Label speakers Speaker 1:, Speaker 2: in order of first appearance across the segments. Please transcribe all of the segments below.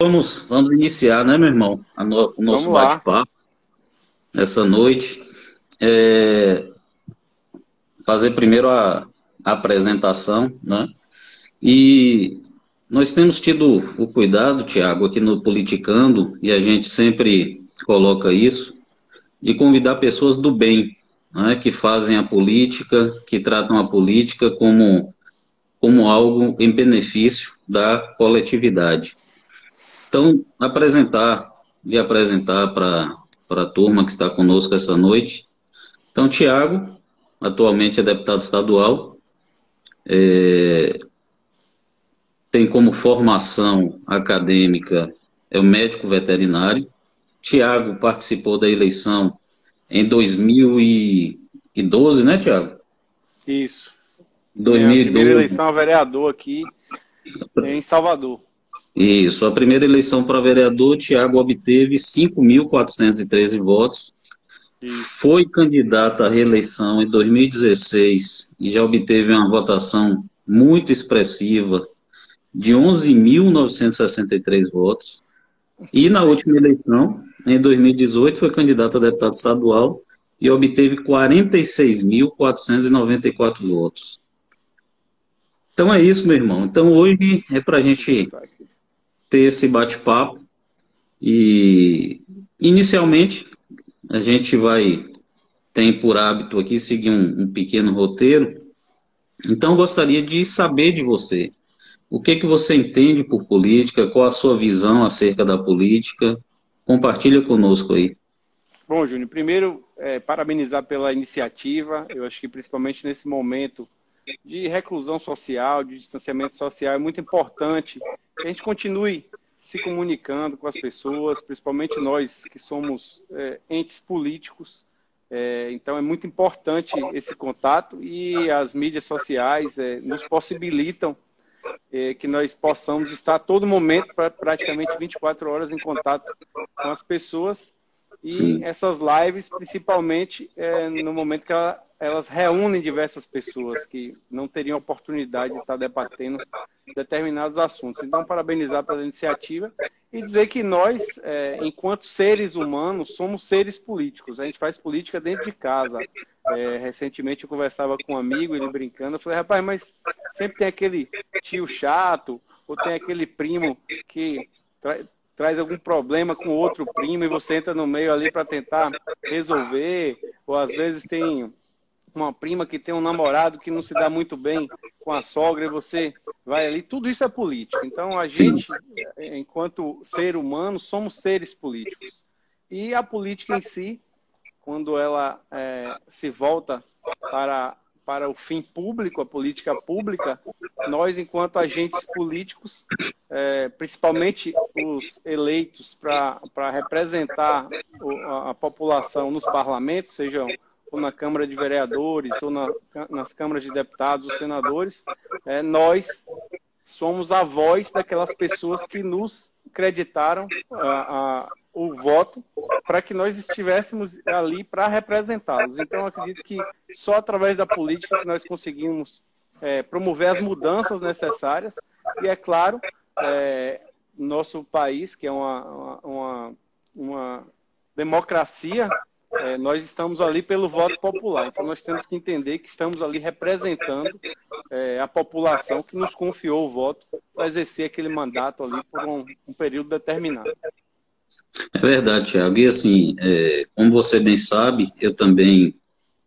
Speaker 1: vamos, vamos iniciar, né, meu irmão, no, o nosso bate-papo essa noite. É, fazer primeiro a, a, apresentação, né? E nós temos tido o cuidado, Tiago, aqui no Politicando, e a gente sempre coloca isso, de convidar pessoas do bem, né, que fazem a política, que tratam a política como, como algo em benefício da coletividade. Então, apresentar e apresentar para a turma que está conosco essa noite. Então, Tiago, atualmente é deputado estadual, é, tem como formação acadêmica é o médico veterinário. Tiago participou da eleição em 2012, né, Tiago?
Speaker 2: Isso. 2012. a primeira eleição a vereador aqui em Salvador.
Speaker 1: Isso, a primeira eleição para vereador, Tiago obteve 5.413 votos. Isso. Foi candidato à reeleição em 2016 e já obteve uma votação muito expressiva de 11.963 votos. E na última eleição, em 2018, foi candidato a deputado estadual e obteve 46.494 votos. Então é isso, meu irmão. Então hoje é para a gente ter esse bate-papo. E inicialmente a gente vai tem por hábito aqui seguir um, um pequeno roteiro. Então gostaria de saber de você o que que você entende por política, qual a sua visão acerca da política. Compartilha conosco aí.
Speaker 2: Bom, Júnior, primeiro, é, parabenizar pela iniciativa. Eu acho que principalmente nesse momento de reclusão social, de distanciamento social, é muito importante que a gente continue se comunicando com as pessoas, principalmente nós que somos é, entes políticos. É, então é muito importante esse contato e as mídias sociais é, nos possibilitam é, que nós possamos estar a todo momento, pra, praticamente 24 horas, em contato com as pessoas. E Sim. essas lives, principalmente é, no momento que ela, elas reúnem diversas pessoas que não teriam oportunidade de estar debatendo determinados assuntos. Então, parabenizar pela iniciativa e dizer que nós, é, enquanto seres humanos, somos seres políticos. A gente faz política dentro de casa. É, recentemente eu conversava com um amigo, ele brincando, eu falei, rapaz, mas sempre tem aquele tio chato, ou tem aquele primo que tra traz algum problema com outro primo e você entra no meio ali para tentar resolver, ou às vezes tem uma prima que tem um namorado que não se dá muito bem com a sogra e você vai ali, tudo isso é política. Então a gente, enquanto ser humano, somos seres políticos. E a política em si, quando ela é, se volta para, para o fim público, a política pública, nós, enquanto agentes políticos, é, principalmente os eleitos para representar a, a população nos parlamentos, sejam ou na Câmara de Vereadores, ou na, nas câmaras de deputados ou senadores, é, nós somos a voz daquelas pessoas que nos acreditaram a, a, o voto para que nós estivéssemos ali para representá-los. Então, acredito que só através da política que nós conseguimos é, promover as mudanças necessárias e, é claro, é, nosso país, que é uma, uma, uma democracia, é, nós estamos ali pelo voto popular. Então, nós temos que entender que estamos ali representando é, a população que nos confiou o voto para exercer aquele mandato ali por um, um período determinado.
Speaker 1: É verdade, Tiago. E assim, é, como você bem sabe, eu também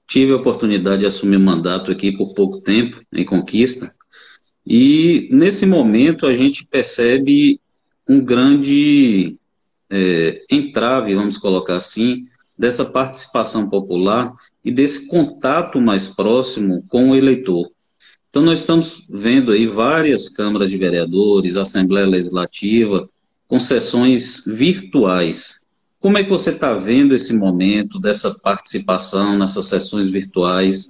Speaker 1: tive a oportunidade de assumir mandato aqui por pouco tempo, em Conquista. E nesse momento a gente percebe um grande é, entrave, vamos colocar assim, dessa participação popular e desse contato mais próximo com o eleitor. Então, nós estamos vendo aí várias câmaras de vereadores, Assembleia Legislativa, com sessões virtuais. Como é que você está vendo esse momento dessa participação nessas sessões virtuais?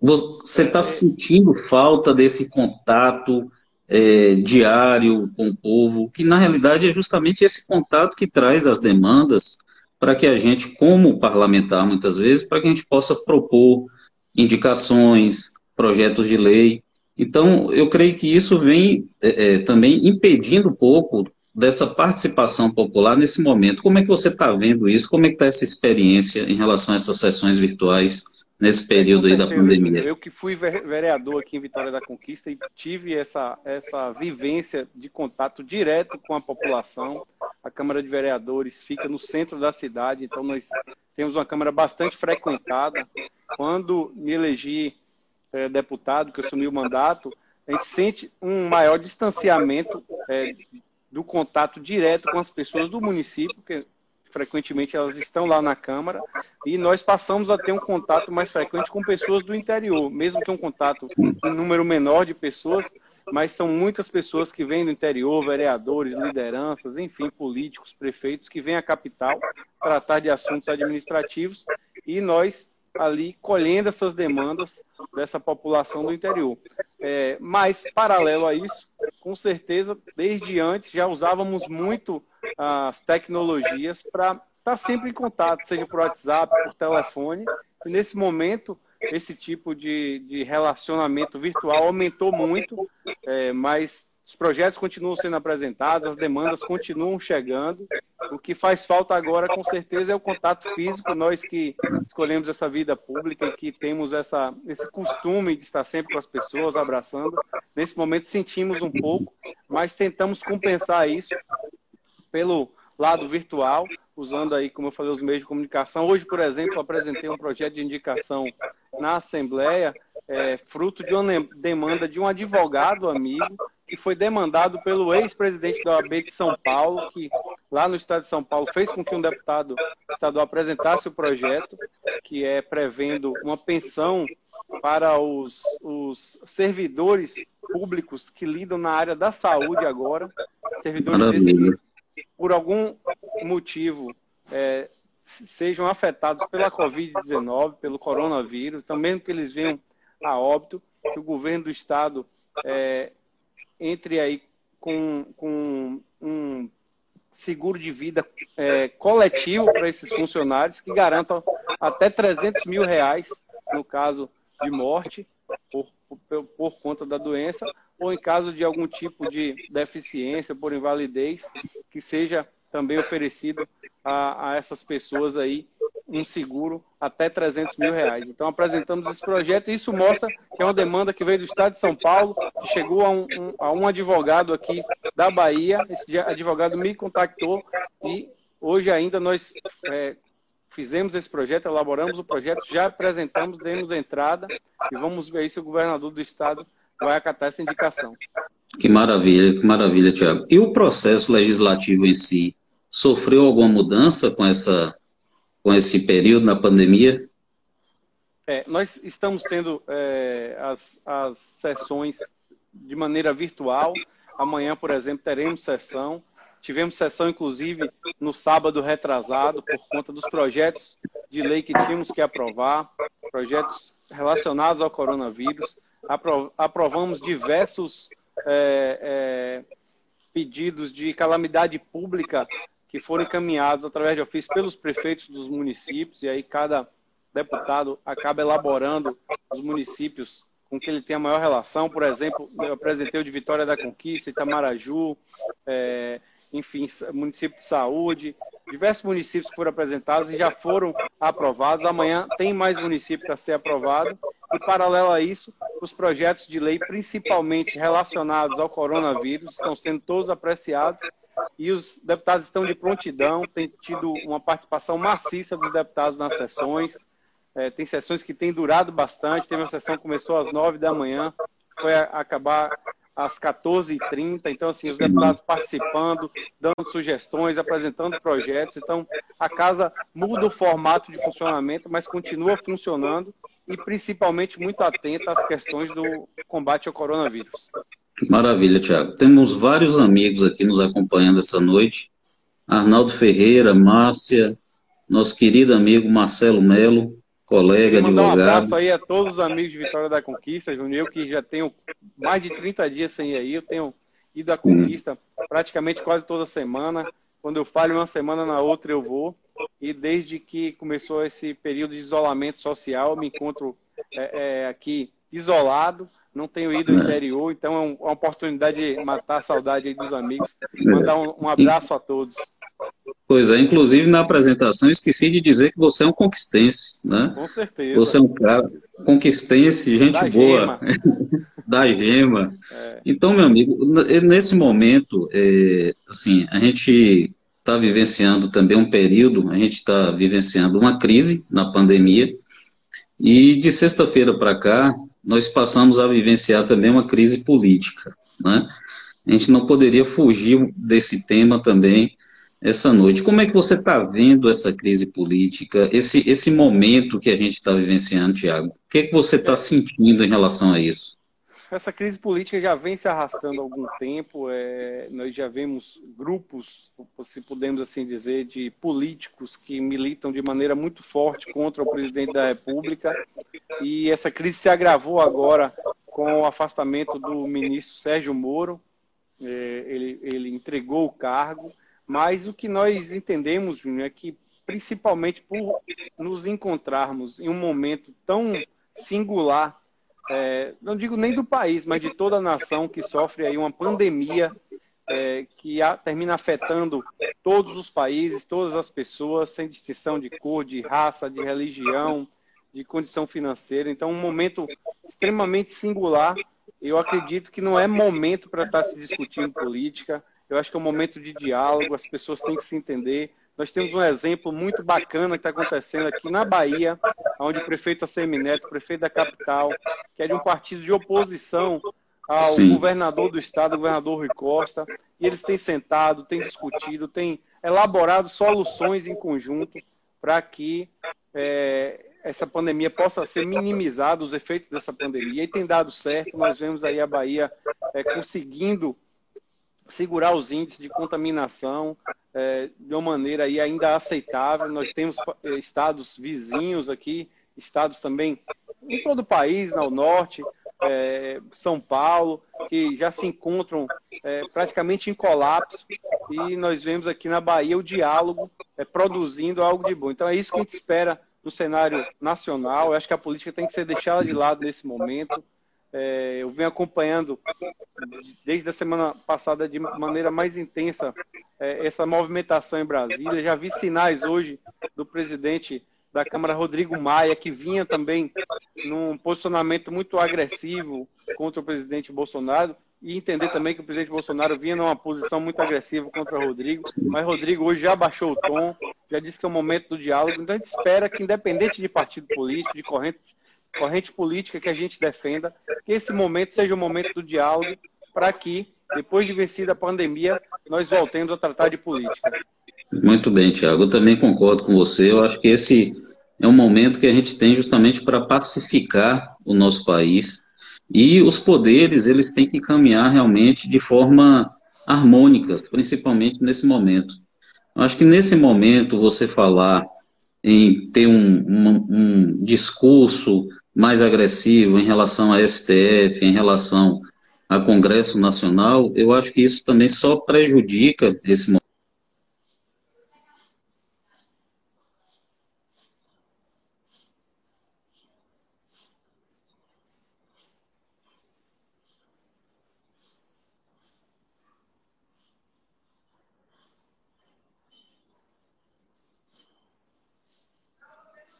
Speaker 1: Você está sentindo falta desse contato é, diário com o povo, que na realidade é justamente esse contato que traz as demandas para que a gente, como parlamentar, muitas vezes, para que a gente possa propor indicações, projetos de lei. Então, eu creio que isso vem é, é, também impedindo um pouco dessa participação popular nesse momento. Como é que você está vendo isso? Como é que está essa experiência em relação a essas sessões virtuais nesse período aí da pandemia?
Speaker 2: Eu que fui vereador aqui em Vitória da Conquista e tive essa, essa vivência de contato direto com a população. A Câmara de Vereadores fica no centro da cidade, então nós temos uma Câmara bastante frequentada. Quando me elegi é, deputado, que assumi o mandato, a gente sente um maior distanciamento é, do contato direto com as pessoas do município, que frequentemente elas estão lá na Câmara, e nós passamos a ter um contato mais frequente com pessoas do interior, mesmo que um contato em número menor de pessoas, mas são muitas pessoas que vêm do interior, vereadores, lideranças, enfim, políticos, prefeitos, que vêm à capital tratar de assuntos administrativos, e nós ali colhendo essas demandas dessa população do interior. É, mas, paralelo a isso, com certeza, desde antes já usávamos muito as tecnologias para estar tá sempre em contato, seja por WhatsApp, por telefone. E nesse momento, esse tipo de, de relacionamento virtual aumentou muito, é, mas os projetos continuam sendo apresentados, as demandas continuam chegando. O que faz falta agora, com certeza, é o contato físico. Nós que escolhemos essa vida pública e que temos essa, esse costume de estar sempre com as pessoas, abraçando, nesse momento sentimos um pouco, mas tentamos compensar isso pelo lado virtual, usando aí, como eu falei, os meios de comunicação. Hoje, por exemplo, apresentei um projeto de indicação na Assembleia, é, fruto de uma demanda de um advogado amigo que foi demandado pelo ex-presidente da OAB de São Paulo, que lá no estado de São Paulo fez com que um deputado estadual apresentasse o projeto, que é prevendo uma pensão para os, os servidores públicos que lidam na área da saúde agora, servidores por algum motivo, é, sejam afetados pela Covid-19, pelo coronavírus, também que eles venham a óbito, que o governo do estado é, entre aí com, com um seguro de vida é, coletivo para esses funcionários que garantam até 300 mil reais no caso de morte por, por, por, conta da doença ou em caso de algum tipo de deficiência por invalidez que seja também oferecido a, a essas pessoas aí um seguro até 300 mil reais. Então, apresentamos esse projeto e isso mostra que é uma demanda que veio do Estado de São Paulo, que chegou a um, um, a um advogado aqui da Bahia. Esse advogado me contactou e hoje ainda nós é, fizemos esse projeto, elaboramos o projeto, já apresentamos, demos entrada e vamos ver se o governador do Estado vai acatar essa indicação.
Speaker 1: Que maravilha, que maravilha, Tiago. E o processo legislativo em si sofreu alguma mudança com essa com esse período na pandemia?
Speaker 2: É, nós estamos tendo é, as, as sessões de maneira virtual. Amanhã, por exemplo, teremos sessão. Tivemos sessão, inclusive, no sábado retrasado, por conta dos projetos de lei que tínhamos que aprovar, projetos relacionados ao coronavírus. Aprovamos diversos é, é, pedidos de calamidade pública que foram encaminhados através de ofício pelos prefeitos dos municípios, e aí cada deputado acaba elaborando os municípios com que ele tem a maior relação. Por exemplo, eu apresentei o de Vitória da Conquista, Itamaraju, é, enfim, município de saúde, diversos municípios foram apresentados e já foram aprovados. Amanhã tem mais municípios para ser aprovado. E, paralelo a isso, os projetos de lei, principalmente relacionados ao coronavírus, estão sendo todos apreciados e os deputados estão de prontidão, tem tido uma participação maciça dos deputados nas sessões. É, tem sessões que têm durado bastante. Teve uma sessão que começou às 9 da manhã, foi acabar às 14h30. Então, assim, os deputados participando, dando sugestões, apresentando projetos. Então, a casa muda o formato de funcionamento, mas continua funcionando e, principalmente, muito atenta às questões do combate ao coronavírus.
Speaker 1: Maravilha, Tiago. Temos vários amigos aqui nos acompanhando essa noite. Arnaldo Ferreira, Márcia, nosso querido amigo Marcelo Melo, colega, advogado. Um abraço
Speaker 2: aí a todos os amigos de Vitória da Conquista, Júnior, eu que já tenho mais de 30 dias sem ir aí, eu tenho ido à Conquista praticamente quase toda semana. Quando eu falho uma semana na outra, eu vou. E desde que começou esse período de isolamento social, eu me encontro é, é, aqui isolado, não tenho ido ao é. interior, então é uma oportunidade de matar a saudade aí dos amigos. Mandar um, um abraço a todos.
Speaker 1: Pois é, inclusive na apresentação esqueci de dizer que você é um conquistense, né?
Speaker 2: Com certeza.
Speaker 1: Você é um cara conquistense, gente da boa, gema. da gema. É. Então, meu amigo, nesse momento, é, assim, a gente está vivenciando também um período, a gente está vivenciando uma crise na pandemia, e de sexta-feira para cá, nós passamos a vivenciar também uma crise política, né? A gente não poderia fugir desse tema também essa noite. Como é que você está vendo essa crise política, esse, esse momento que a gente está vivenciando, Tiago? O que, é que você está sentindo em relação a isso?
Speaker 2: Essa crise política já vem se arrastando há algum tempo. É, nós já vemos grupos, se podemos assim dizer, de políticos que militam de maneira muito forte contra o presidente da República. E essa crise se agravou agora com o afastamento do ministro Sérgio Moro. É, ele, ele entregou o cargo mas o que nós entendemos, Júnior, é que principalmente por nos encontrarmos em um momento tão singular, é, não digo nem do país, mas de toda a nação que sofre aí uma pandemia é, que a, termina afetando todos os países, todas as pessoas, sem distinção de cor, de raça, de religião, de condição financeira. Então, um momento extremamente singular. Eu acredito que não é momento para estar se discutindo política eu acho que é um momento de diálogo, as pessoas têm que se entender. Nós temos um exemplo muito bacana que está acontecendo aqui na Bahia, onde o prefeito Assemineto, prefeito da capital, que é de um partido de oposição ao Sim. governador do estado, o governador Rui Costa, e eles têm sentado, têm discutido, têm elaborado soluções em conjunto para que é, essa pandemia possa ser minimizada, os efeitos dessa pandemia, e tem dado certo. Nós vemos aí a Bahia é, conseguindo segurar os índices de contaminação é, de uma maneira aí ainda aceitável. Nós temos é, estados vizinhos aqui, estados também em todo o país, no norte, é, São Paulo, que já se encontram é, praticamente em colapso, e nós vemos aqui na Bahia o diálogo é, produzindo algo de bom. Então é isso que a gente espera no cenário nacional. Eu acho que a política tem que ser deixada de lado nesse momento. É, eu venho acompanhando desde a semana passada de maneira mais intensa é, essa movimentação em Brasília. Já vi sinais hoje do presidente da Câmara, Rodrigo Maia, que vinha também num posicionamento muito agressivo contra o presidente Bolsonaro. E entender também que o presidente Bolsonaro vinha numa posição muito agressiva contra o Rodrigo. Mas Rodrigo hoje já baixou o tom, já disse que é o momento do diálogo. Então a gente espera que, independente de partido político, de corrente corrente política que a gente defenda, que esse momento seja o momento do diálogo para que, depois de vencida a pandemia, nós voltemos a tratar de política.
Speaker 1: Muito bem, Tiago. Eu também concordo com você. Eu acho que esse é um momento que a gente tem justamente para pacificar o nosso país e os poderes eles têm que caminhar realmente de forma harmônica, principalmente nesse momento. Eu acho que nesse momento você falar em ter um, um, um discurso mais agressivo em relação à STF, em relação ao Congresso Nacional, eu acho que isso também só prejudica esse momento.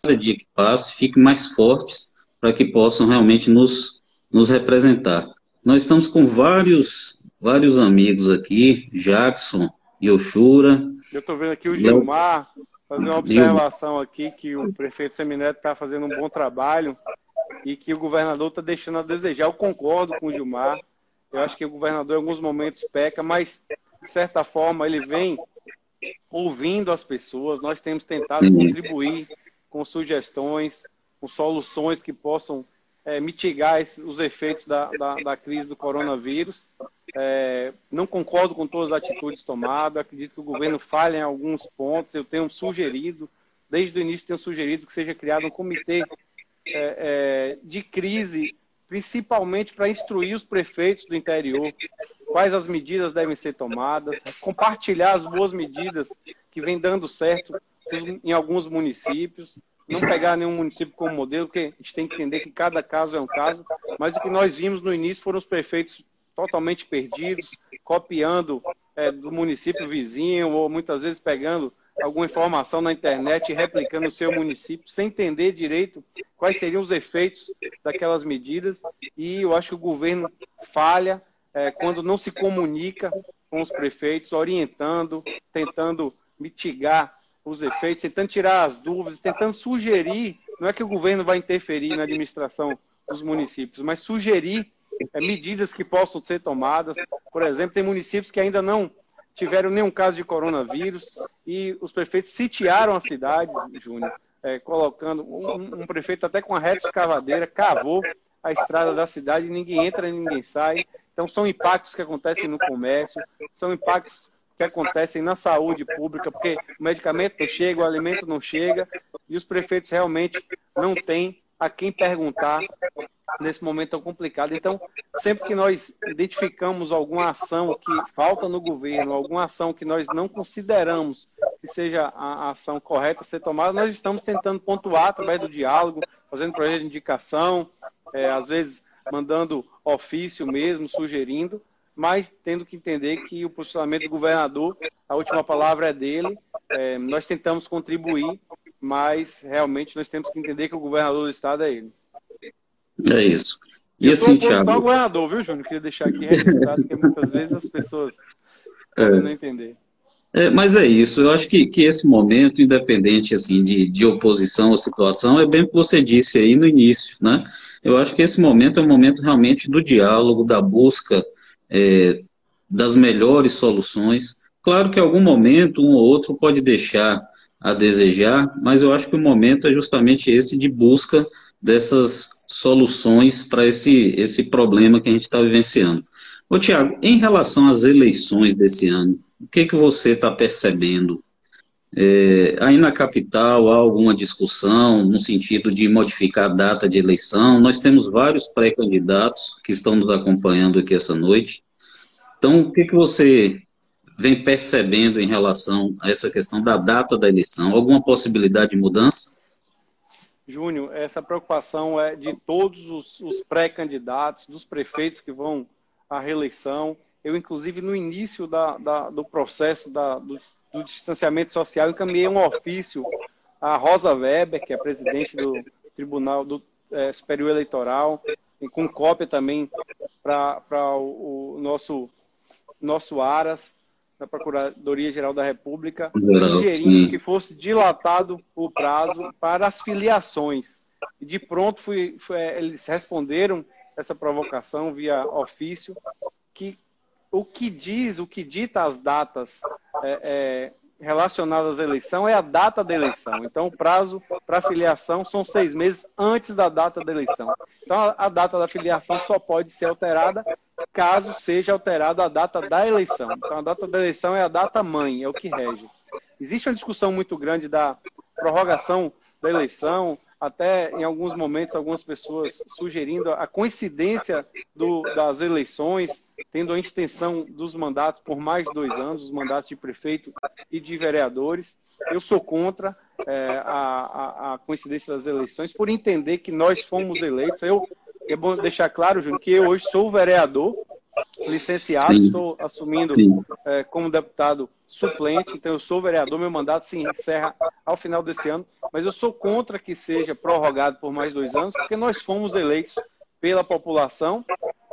Speaker 1: cada dia que passe, fiquem mais fortes para que possam realmente nos, nos representar. Nós estamos com vários, vários amigos aqui, Jackson, Yoshura.
Speaker 2: Eu estou vendo aqui o Gilmar, fazer uma observação aqui que o prefeito Semineto está fazendo um bom trabalho e que o governador está deixando a desejar. Eu concordo com o Gilmar. Eu acho que o governador em alguns momentos peca, mas de certa forma ele vem ouvindo as pessoas. Nós temos tentado contribuir com sugestões, com soluções que possam é, mitigar os efeitos da, da, da, crise do coronavírus. É, não concordo com todas as atitudes tomadas, acredito que o governo falha em alguns pontos. Eu tenho sugerido, desde o início, tenho sugerido que seja criado um comitê é, é de crise, principalmente para instruir os prefeitos do interior quais as medidas devem ser tomadas, compartilhar as boas medidas que vêm dando certo em alguns municípios não pegar nenhum município como modelo, porque a gente tem que entender que cada caso é um caso, mas o que nós vimos no início foram os prefeitos totalmente perdidos, copiando é, do município vizinho, ou muitas vezes pegando alguma informação na internet e replicando no seu município, sem entender direito quais seriam os efeitos daquelas medidas. E eu acho que o governo falha é, quando não se comunica com os prefeitos, orientando, tentando mitigar os efeitos, tentando tirar as dúvidas, tentando sugerir. Não é que o governo vai interferir na administração dos municípios, mas sugerir é, medidas que possam ser tomadas. Por exemplo, tem municípios que ainda não tiveram nenhum caso de coronavírus e os prefeitos sitiaram as cidades, Júnior, é, colocando um, um, prefeito até com a reta escavadeira, cavou a estrada da cidade, ninguém entra, ninguém sai. Então são impactos que acontecem no comércio, são impactos que acontecem na saúde pública, porque o medicamento não chega, o alimento não chega, e os prefeitos realmente não têm a quem perguntar nesse momento tão complicado. Então, sempre que nós identificamos alguma ação que falta no governo, alguma ação que nós não consideramos que seja a ação correta a ser tomada, nós estamos tentando pontuar através do diálogo, fazendo projeto de indicação, é, às vezes mandando ofício mesmo, sugerindo, mas tendo que entender que o posicionamento do governador, a última palavra é dele. É, nós tentamos contribuir, mas realmente nós temos que entender que o governador do estado é ele.
Speaker 1: É isso. E eu assim,
Speaker 2: Thiago. Só governador, viu, Júnior? Queria deixar aqui registrado, que muitas vezes as pessoas é. não entender.
Speaker 1: É, mas é isso, eu acho que, que esse momento, independente assim de, de oposição ou situação, é bem o que você disse aí no início, né? Eu acho que esse momento é um momento realmente do diálogo, da busca é, das melhores soluções. Claro que em algum momento um ou outro pode deixar a desejar, mas eu acho que o momento é justamente esse de busca dessas soluções para esse, esse problema que a gente está vivenciando. Ô, Tiago, em relação às eleições desse ano, o que, que você está percebendo? É, aí na capital há alguma discussão no sentido de modificar a data de eleição? Nós temos vários pré-candidatos que estão nos acompanhando aqui essa noite. Então, o que, que você vem percebendo em relação a essa questão da data da eleição? Alguma possibilidade de mudança?
Speaker 2: Júnior, essa preocupação é de todos os, os pré-candidatos, dos prefeitos que vão à reeleição. Eu, inclusive, no início da, da, do processo da, do, do, distanciamento social, encaminhei um ofício à Rosa Weber, que é presidente do Tribunal do é, Superior Eleitoral, e com cópia também para o, o nosso, nosso Aras, da Procuradoria-Geral da República, sugerindo que fosse dilatado o prazo para as filiações. E de pronto fui, fui, eles responderam essa provocação via ofício, que o que diz, o que dita as datas é, é, relacionadas à eleição é a data da eleição. Então, o prazo para filiação são seis meses antes da data da eleição. Então, a, a data da filiação só pode ser alterada caso seja alterada a data da eleição. Então, a data da eleição é a data mãe, é o que rege. Existe uma discussão muito grande da prorrogação da eleição, até em alguns momentos algumas pessoas sugerindo a coincidência do, das eleições, tendo a extensão dos mandatos por mais de dois anos, os mandatos de prefeito e de vereadores. Eu sou contra é, a, a, a, coincidência das eleições, por entender que nós fomos eleitos. Eu, é bom deixar claro, Júnior, que eu hoje sou vereador, licenciado, Sim. estou assumindo é, como deputado suplente, então eu sou vereador, meu mandato se encerra ao final desse ano, mas eu sou contra que seja prorrogado por mais dois anos, porque nós fomos eleitos pela população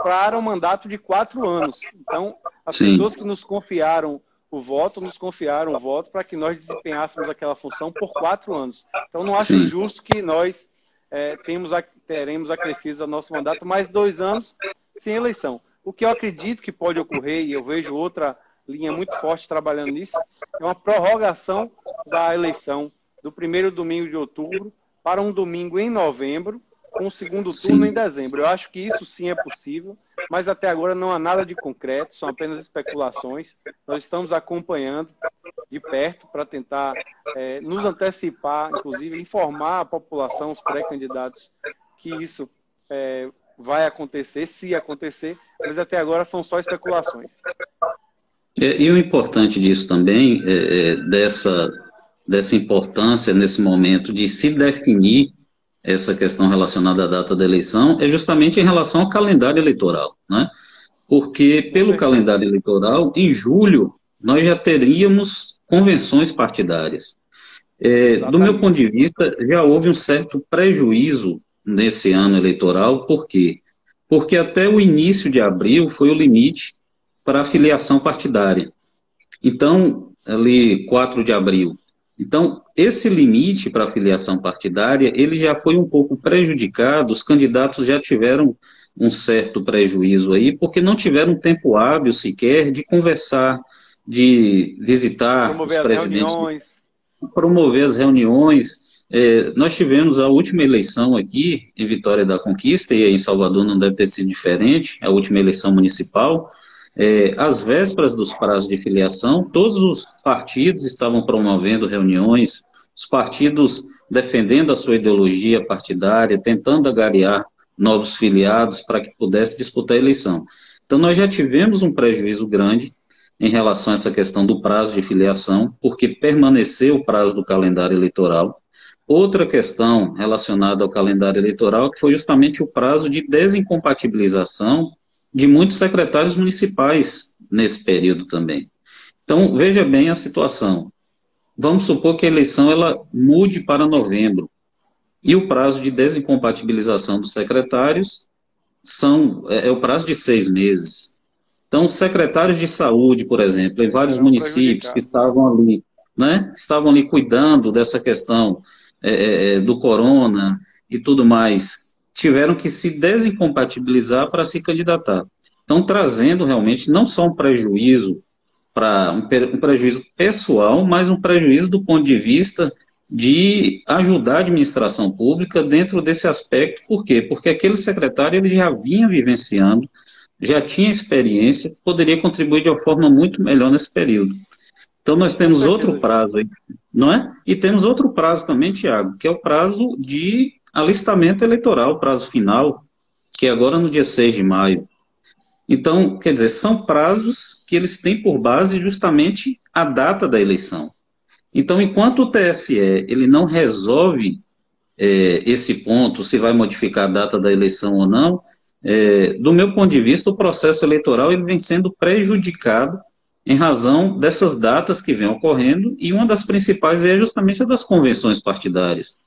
Speaker 2: para um mandato de quatro anos. Então, as Sim. pessoas que nos confiaram o voto, nos confiaram o voto para que nós desempenhássemos aquela função por quatro anos. Então, não acho Sim. justo que nós é, temos, teremos acrescido ao nosso mandato mais dois anos sem eleição. O que eu acredito que pode ocorrer, e eu vejo outra linha muito forte trabalhando nisso, é uma prorrogação da eleição do primeiro domingo de outubro para um domingo em novembro, com o segundo turno sim. em dezembro. Eu acho que isso sim é possível, mas até agora não há nada de concreto, são apenas especulações. Nós estamos acompanhando de perto para tentar é, nos antecipar, inclusive informar a população, os pré-candidatos, que isso é, vai acontecer, se acontecer, mas até agora são só especulações.
Speaker 1: E, e o importante disso também, é, é, dessa dessa importância nesse momento de se definir essa questão relacionada à data da eleição é justamente em relação ao calendário eleitoral, né? Porque pelo calendário eleitoral, em julho, nós já teríamos convenções partidárias. É, do meu ponto de vista, já houve um certo prejuízo nesse ano eleitoral, por quê? Porque até o início de abril foi o limite para a filiação partidária. Então, ali, 4 de abril. Então, esse limite para a filiação partidária, ele já foi um pouco prejudicado, os candidatos já tiveram um certo prejuízo aí, porque não tiveram tempo hábil sequer de conversar, de visitar
Speaker 2: promover os presidentes, reuniões.
Speaker 1: promover as reuniões. É, nós tivemos a última eleição aqui em Vitória da Conquista, e em Salvador não deve ter sido diferente, a última eleição municipal, é, às vésperas dos prazos de filiação, todos os partidos estavam promovendo reuniões, os partidos defendendo a sua ideologia partidária, tentando agariar novos filiados para que pudesse disputar a eleição. Então, nós já tivemos um prejuízo grande em relação a essa questão do prazo de filiação, porque permaneceu o prazo do calendário eleitoral. Outra questão relacionada ao calendário eleitoral que foi justamente o prazo de desincompatibilização de muitos secretários municipais nesse período também. Então, veja bem a situação. Vamos supor que a eleição ela mude para novembro e o prazo de desincompatibilização dos secretários são é, é o prazo de seis meses. Então, secretários de saúde, por exemplo, em vários municípios que estavam ali, né, estavam ali cuidando dessa questão é, é, é do corona e tudo mais, tiveram que se desincompatibilizar para se candidatar. Então, trazendo realmente não só um prejuízo para um, um, prejuízo pessoal, mas um prejuízo do ponto de vista de ajudar a administração pública dentro desse aspecto. Por quê? Porque aquele secretário ele já vinha vivenciando, já tinha experiência, poderia contribuir de uma forma muito melhor nesse período. Então, nós temos outro prazo aí, não é? E temos outro prazo também, Tiago, que é o prazo de alistamento eleitoral, prazo final, que é agora no dia 6 de maio. Então, quer dizer, são prazos que eles têm por base justamente a data da eleição. Então, enquanto o TSE ele não resolve é, esse ponto, se vai modificar a data da eleição ou não, é, do meu ponto de vista, o processo eleitoral ele vem sendo prejudicado em razão dessas datas que vêm ocorrendo, e uma das principais é justamente a das convenções partidárias.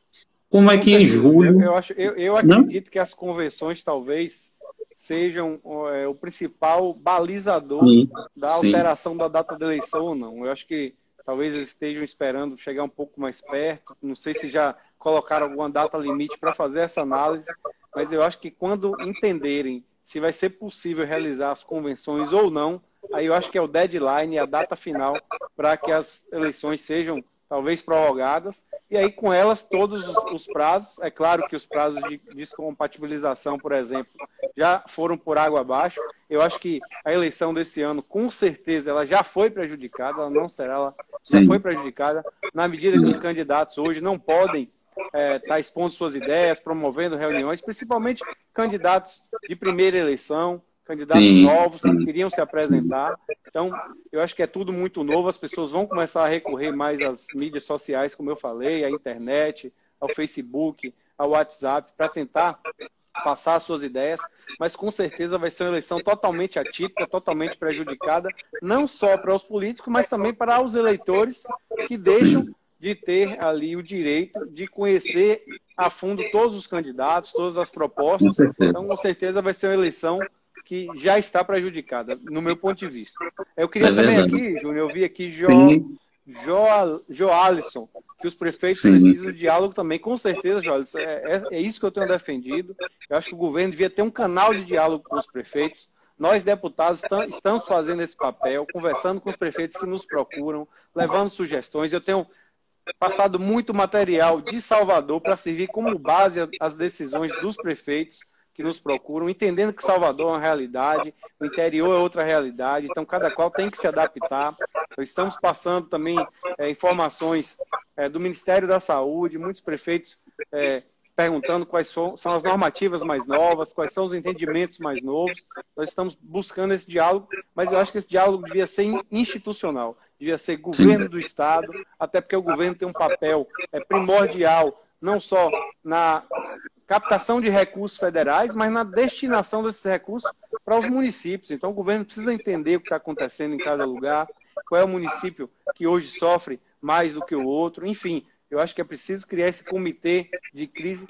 Speaker 1: Como é que em julho.
Speaker 2: Eu, eu, acho, eu, eu acredito que as convenções talvez sejam é, o principal balizador sim, da alteração sim. da data da eleição ou não. Eu acho que talvez eles estejam esperando chegar um pouco mais perto. Não sei se já colocaram alguma data limite para fazer essa análise, mas eu acho que quando entenderem se vai ser possível realizar as convenções ou não, aí eu acho que é o deadline, a data final para que as eleições sejam talvez prorrogadas, e aí com elas todos os, os, prazos, é claro que os prazos de descompatibilização, por exemplo, já foram por água abaixo. Eu acho que a eleição desse ano, com certeza, ela já foi prejudicada, ela não será, ela já foi prejudicada, na medida que os candidatos hoje não podem estar é, tá expondo suas ideias, promovendo reuniões, principalmente candidatos de primeira eleição, candidatos sim, novos sim. que queriam se apresentar. Então, eu acho que é tudo muito novo, as pessoas vão começar a recorrer mais às mídias sociais, como eu falei, à internet, ao Facebook, ao WhatsApp, para tentar passar as suas ideias, mas com certeza vai ser uma eleição totalmente atípica, totalmente prejudicada, não só para os políticos, mas também para os eleitores que deixam de ter ali o direito de conhecer a fundo todos os candidatos, todas as propostas. Então, com certeza vai ser uma eleição que já está prejudicada, no meu ponto de vista. Eu queria é também aqui, Júnior, eu vi aqui Jo, jo, jo Alisson, que os prefeitos Sim. precisam de diálogo também. Com certeza, Jo Alisson, é, é, é isso que eu tenho defendido. Eu acho que o governo devia ter um canal de diálogo com os prefeitos. Nós, deputados, estamos fazendo esse papel, conversando com os prefeitos que nos procuram, levando sugestões. Eu tenho passado muito material de Salvador para servir como base às decisões dos prefeitos que nos procuram, entendendo que Salvador é uma realidade, o interior é outra realidade, então cada qual tem que se adaptar. Estamos passando também é, informações é, do Ministério da Saúde, muitos prefeitos é, perguntando quais são, são, as normativas mais novas, quais são os entendimentos mais novos. Nós estamos buscando esse diálogo, mas eu acho que esse diálogo devia ser institucional. devia ser governo Sim. do Estado, até porque o governo tem um papel primordial, não só na captação de recursos federais, mas na destinação desses recursos para os municípios. Então, o governo precisa entender o que está acontecendo em cada lugar, qual é o município que hoje sofre mais do que o outro, enfim. Eu acho que é preciso criar esse comitê de crise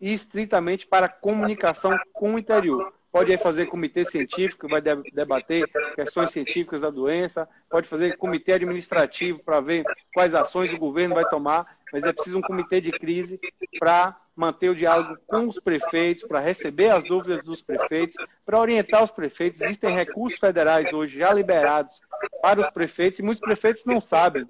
Speaker 2: estritamente para comunicação com o interior. Pode fazer comitê científico, que vai debater questões científicas da doença, pode fazer comitê administrativo para ver quais ações o governo vai tomar, mas é preciso um comitê de crise para manter o diálogo com os prefeitos, para receber as dúvidas dos prefeitos, para orientar os prefeitos. Existem recursos federais hoje já liberados para os prefeitos e muitos prefeitos não sabem.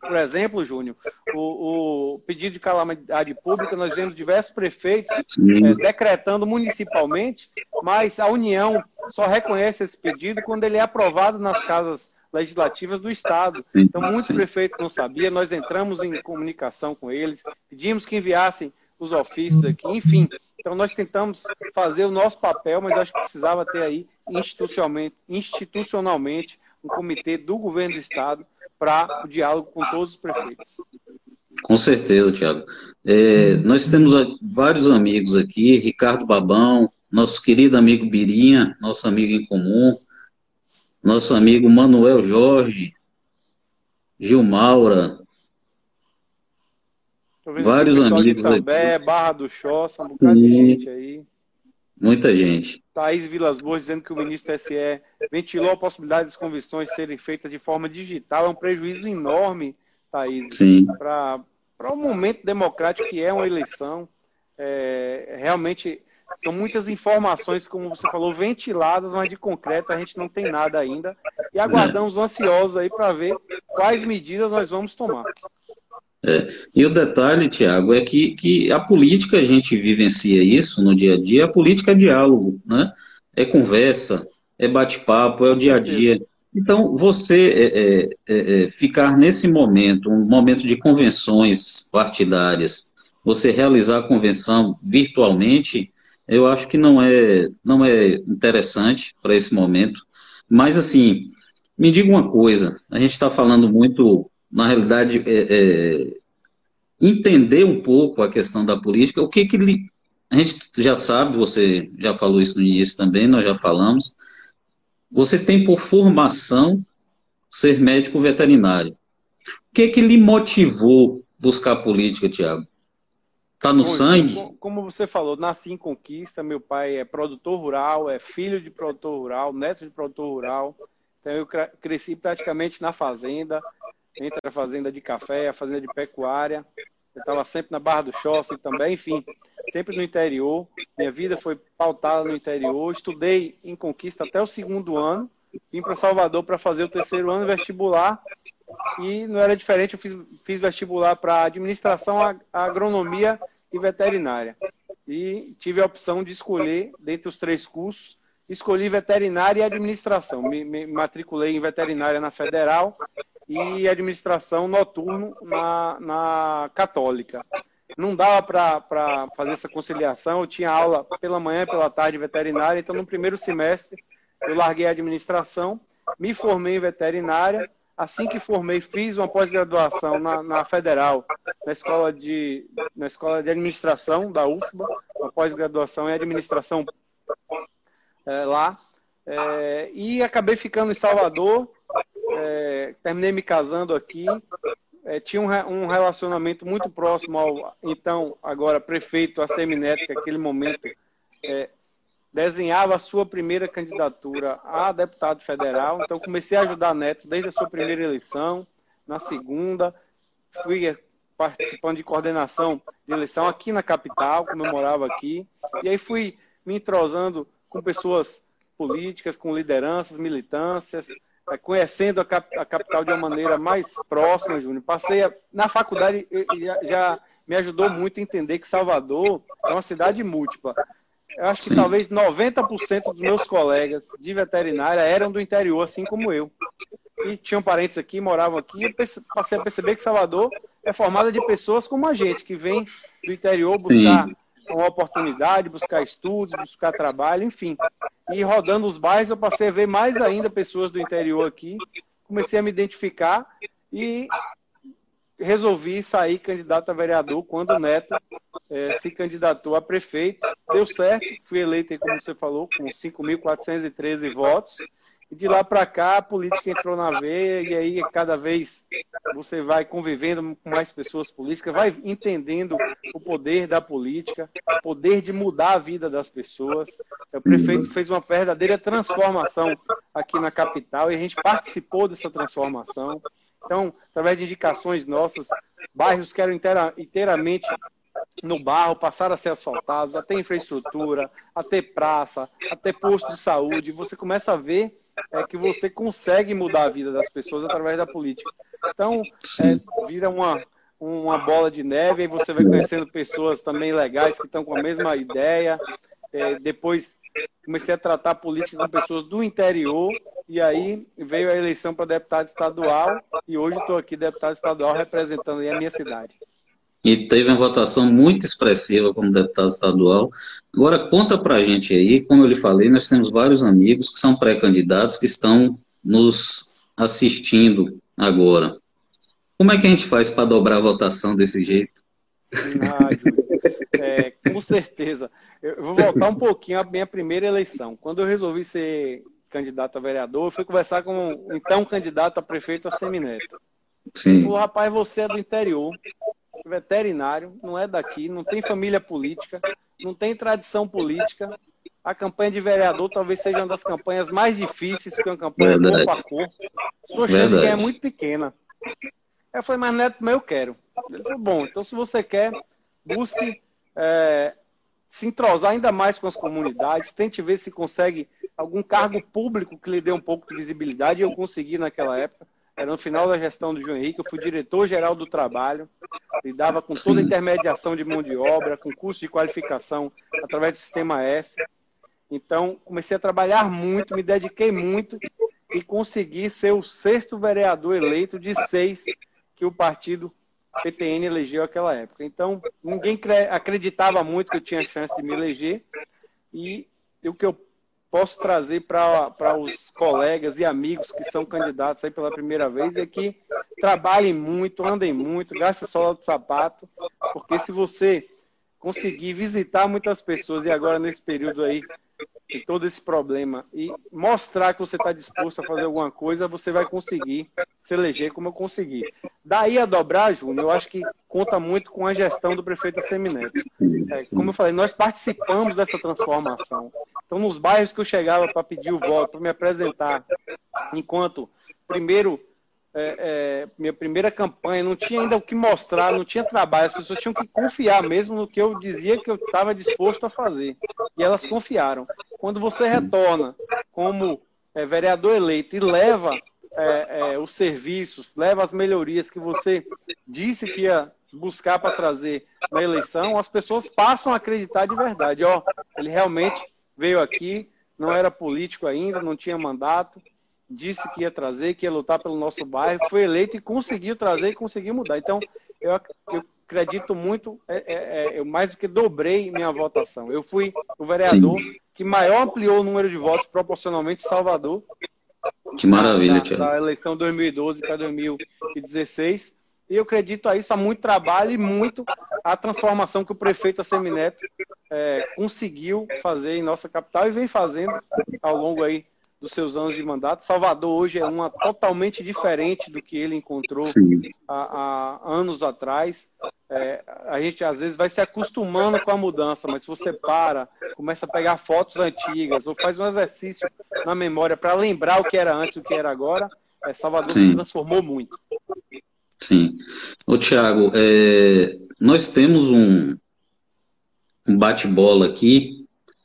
Speaker 2: Por exemplo, Júnior, o, o pedido de calamidade pública, nós vemos diversos prefeitos é, decretando municipalmente, mas a União só reconhece esse pedido quando ele é aprovado nas casas legislativas do Estado. Então, muitos prefeitos não sabiam, nós entramos em comunicação com eles, pedimos que enviassem os ofícios aqui, enfim. Então, nós tentamos fazer o nosso papel, mas acho que precisava ter aí institucionalmente, institucionalmente um comitê do governo do Estado para o diálogo com todos os prefeitos.
Speaker 1: Com certeza, Tiago. É, nós temos vários amigos aqui, Ricardo Babão, nosso querido amigo Birinha, nosso amigo em comum, nosso amigo Manuel Jorge, Gilmaura, vários amigos
Speaker 2: aqui. Barra do Choça, um bocado Sim. de gente aí.
Speaker 1: Muita gente.
Speaker 2: Thaís Vilas Boas dizendo que o ministro SE ventilou a possibilidade das convenções serem feitas de forma digital. É um prejuízo enorme, Thaís, para o momento democrático que é uma eleição. É, realmente são muitas informações, como você falou, ventiladas, mas de concreto a gente não tem nada ainda. E aguardamos ansiosos aí para ver quais medidas nós vamos tomar.
Speaker 1: É. E o detalhe, Tiago, é que, que a política a gente vivencia isso no dia a dia, a política é diálogo, né? É conversa, é bate-papo, é o dia a dia. Então, você é, é, é, é ficar nesse momento, um momento de convenções partidárias, você realizar a convenção virtualmente, eu acho que não é, não é interessante para esse momento. Mas, assim, me diga uma coisa: a gente está falando muito na realidade, é, é, entender um pouco a questão da política, o que que ele, a gente já sabe, você já falou isso no início também, nós já falamos, você tem por formação ser médico veterinário. O que que lhe motivou buscar política, Tiago? Está no Bom, sangue?
Speaker 2: Como você falou, nasci em Conquista, meu pai é produtor rural, é filho de produtor rural, neto de produtor rural. Então eu cresci praticamente na fazenda entre a fazenda de café, a fazenda de pecuária. Eu estava sempre na Barra do Choça também, enfim, sempre no interior. Minha vida foi pautada no interior. Estudei em Conquista até o segundo ano. Vim para Salvador para fazer o terceiro ano vestibular. E não era diferente, eu fiz, fiz vestibular para administração, agronomia e veterinária. E tive a opção de escolher, dentre os três cursos, escolhi veterinária e administração. Me, me matriculei em veterinária na Federal e administração noturno na, na Católica. Não dava para fazer essa conciliação, eu tinha aula pela manhã e pela tarde veterinária, então no primeiro semestre eu larguei a administração, me formei em veterinária, assim que formei, fiz uma pós-graduação na, na, Federal, na escola, de, na escola de administração da UFBA, uma pós-graduação em administração é, lá, é, e acabei ficando em Salvador, é, terminei me casando aqui. É, tinha um, um, relacionamento muito próximo ao, então, agora prefeito Assemineto, que naquele momento é, desenhava a sua primeira candidatura a deputado federal. Então, comecei a ajudar Neto desde a sua primeira eleição, na segunda, fui participando de coordenação de eleição aqui na capital, como morava aqui, e aí fui me entrosando com pessoas políticas, com lideranças, militâncias, é, conhecendo a, cap, a, capital de uma maneira mais próxima, Júnior. Passei a, na faculdade já, já, me ajudou muito a entender que Salvador é uma cidade múltipla. Eu acho que Sim. talvez 90% dos meus colegas de veterinária eram do interior, assim como eu. E tinham parentes aqui, moravam aqui. E passei a perceber que Salvador é formada de pessoas como a gente, que vem do interior buscar Sim uma oportunidade, buscar estudos, buscar trabalho, enfim. E rodando os bairros, eu passei a ver mais ainda pessoas do interior aqui, comecei a me identificar e resolvi sair candidato a vereador quando o Neto é, se candidatou a prefeito. Deu certo, fui eleito, como você falou, com 5.413 votos. E de lá para cá a política entrou na veia e aí cada vez você vai convivendo com mais pessoas políticas, vai entendendo o poder da política, o poder de mudar a vida das pessoas. O prefeito fez uma verdadeira transformação aqui na capital e a gente participou dessa transformação. Então, através de indicações nossas, bairros que eram inteira, inteiramente no barro passaram a ser asfaltados, a ter infraestrutura, a ter praça, a ter posto de saúde. Você começa a ver é, que você consegue mudar a vida das pessoas através da política. Então, é, vira uma, uma bola de neve, e você vai conhecendo pessoas também legais que estão com a mesma ideia. É, depois comecei a tratar política com pessoas do interior e aí veio a eleição para deputado estadual e hoje estou aqui deputado estadual representando a minha cidade.
Speaker 1: E teve uma votação muito expressiva como deputado estadual. Agora conta para a gente aí, como eu lhe falei, nós temos vários amigos que são pré-candidatos que estão nos assistindo agora. Como é que a gente faz para dobrar a votação desse jeito?
Speaker 2: Ah, é, com certeza. Eu vou voltar um pouquinho à minha primeira eleição. Quando eu resolvi ser candidato a vereador, eu fui conversar com então candidato a prefeito a Semineto. Sim. O rapaz, você é do interior, veterinário, não é daqui, não tem família política, não tem tradição política. A campanha de vereador talvez seja uma das campanhas mais difíceis, porque é uma campanha Verdade. corpo a corpo. Sua chance é muito pequena. Eu falei, mas Neto, mas eu quero. Ele falou, bom, então se você quer, busque é, se entrosar ainda mais com as comunidades, tente ver se consegue algum cargo público que lhe dê um pouco de visibilidade. Eu consegui naquela época. Era no final da gestão do João Henrique, eu fui diretor-geral do trabalho, lidava com toda a intermediação de mão de obra, com curso de qualificação através do Sistema S. Então, comecei a trabalhar muito, me dediquei muito e consegui ser o sexto vereador eleito de seis que o partido PTN elegeu naquela época. Então, ninguém acreditava muito que eu tinha chance de me eleger. E o que eu posso trazer para os colegas e amigos que são candidatos aí pela primeira vez é que trabalhem muito, andem muito, gastem sola de sapato, porque se você conseguir visitar muitas pessoas e agora nesse período aí de todo esse problema e mostrar que você está disposto a fazer alguma coisa, você vai conseguir se eleger como eu consegui. Daí a dobrar, Júnior, eu acho que conta muito com a gestão do prefeito Semineto. É, como eu falei, nós participamos dessa transformação. Então, nos bairros que eu chegava para pedir o voto, para me apresentar, enquanto primeiro é, é, minha primeira campanha, não tinha ainda o que mostrar, não tinha trabalho, as pessoas tinham que confiar mesmo no que eu dizia que eu estava disposto a fazer. E elas confiaram. Quando você retorna como é, vereador eleito e leva é, é, os serviços, leva as melhorias que você disse que ia buscar para trazer na eleição, as pessoas passam a acreditar de verdade. Ó, ele realmente veio aqui, não era político ainda, não tinha mandato, disse que ia trazer, que ia lutar pelo nosso bairro, foi eleito e conseguiu trazer e conseguiu mudar. Então, eu, eu acredito muito, é, é, é, eu mais do que dobrei minha votação. Eu fui o vereador Sim. que maior ampliou o número de votos proporcionalmente em Salvador.
Speaker 1: Que maravilha,
Speaker 2: Tiago. Da eleição 2012 para 2016. E eu acredito a isso, há muito trabalho e muito a transformação que o prefeito Assemineto é, conseguiu fazer em nossa capital e vem fazendo ao longo aí dos seus anos de mandato. Salvador hoje é uma totalmente diferente do que ele encontrou há, há, anos atrás. É, a gente às vezes vai se acostumando com a mudança, mas se você para, começa a pegar fotos antigas ou faz um exercício na memória para lembrar o que era antes e o que era agora, é, Salvador Sim. se transformou muito.
Speaker 1: Sim. Ô, Tiago, é, nós temos um, um bate-bola aqui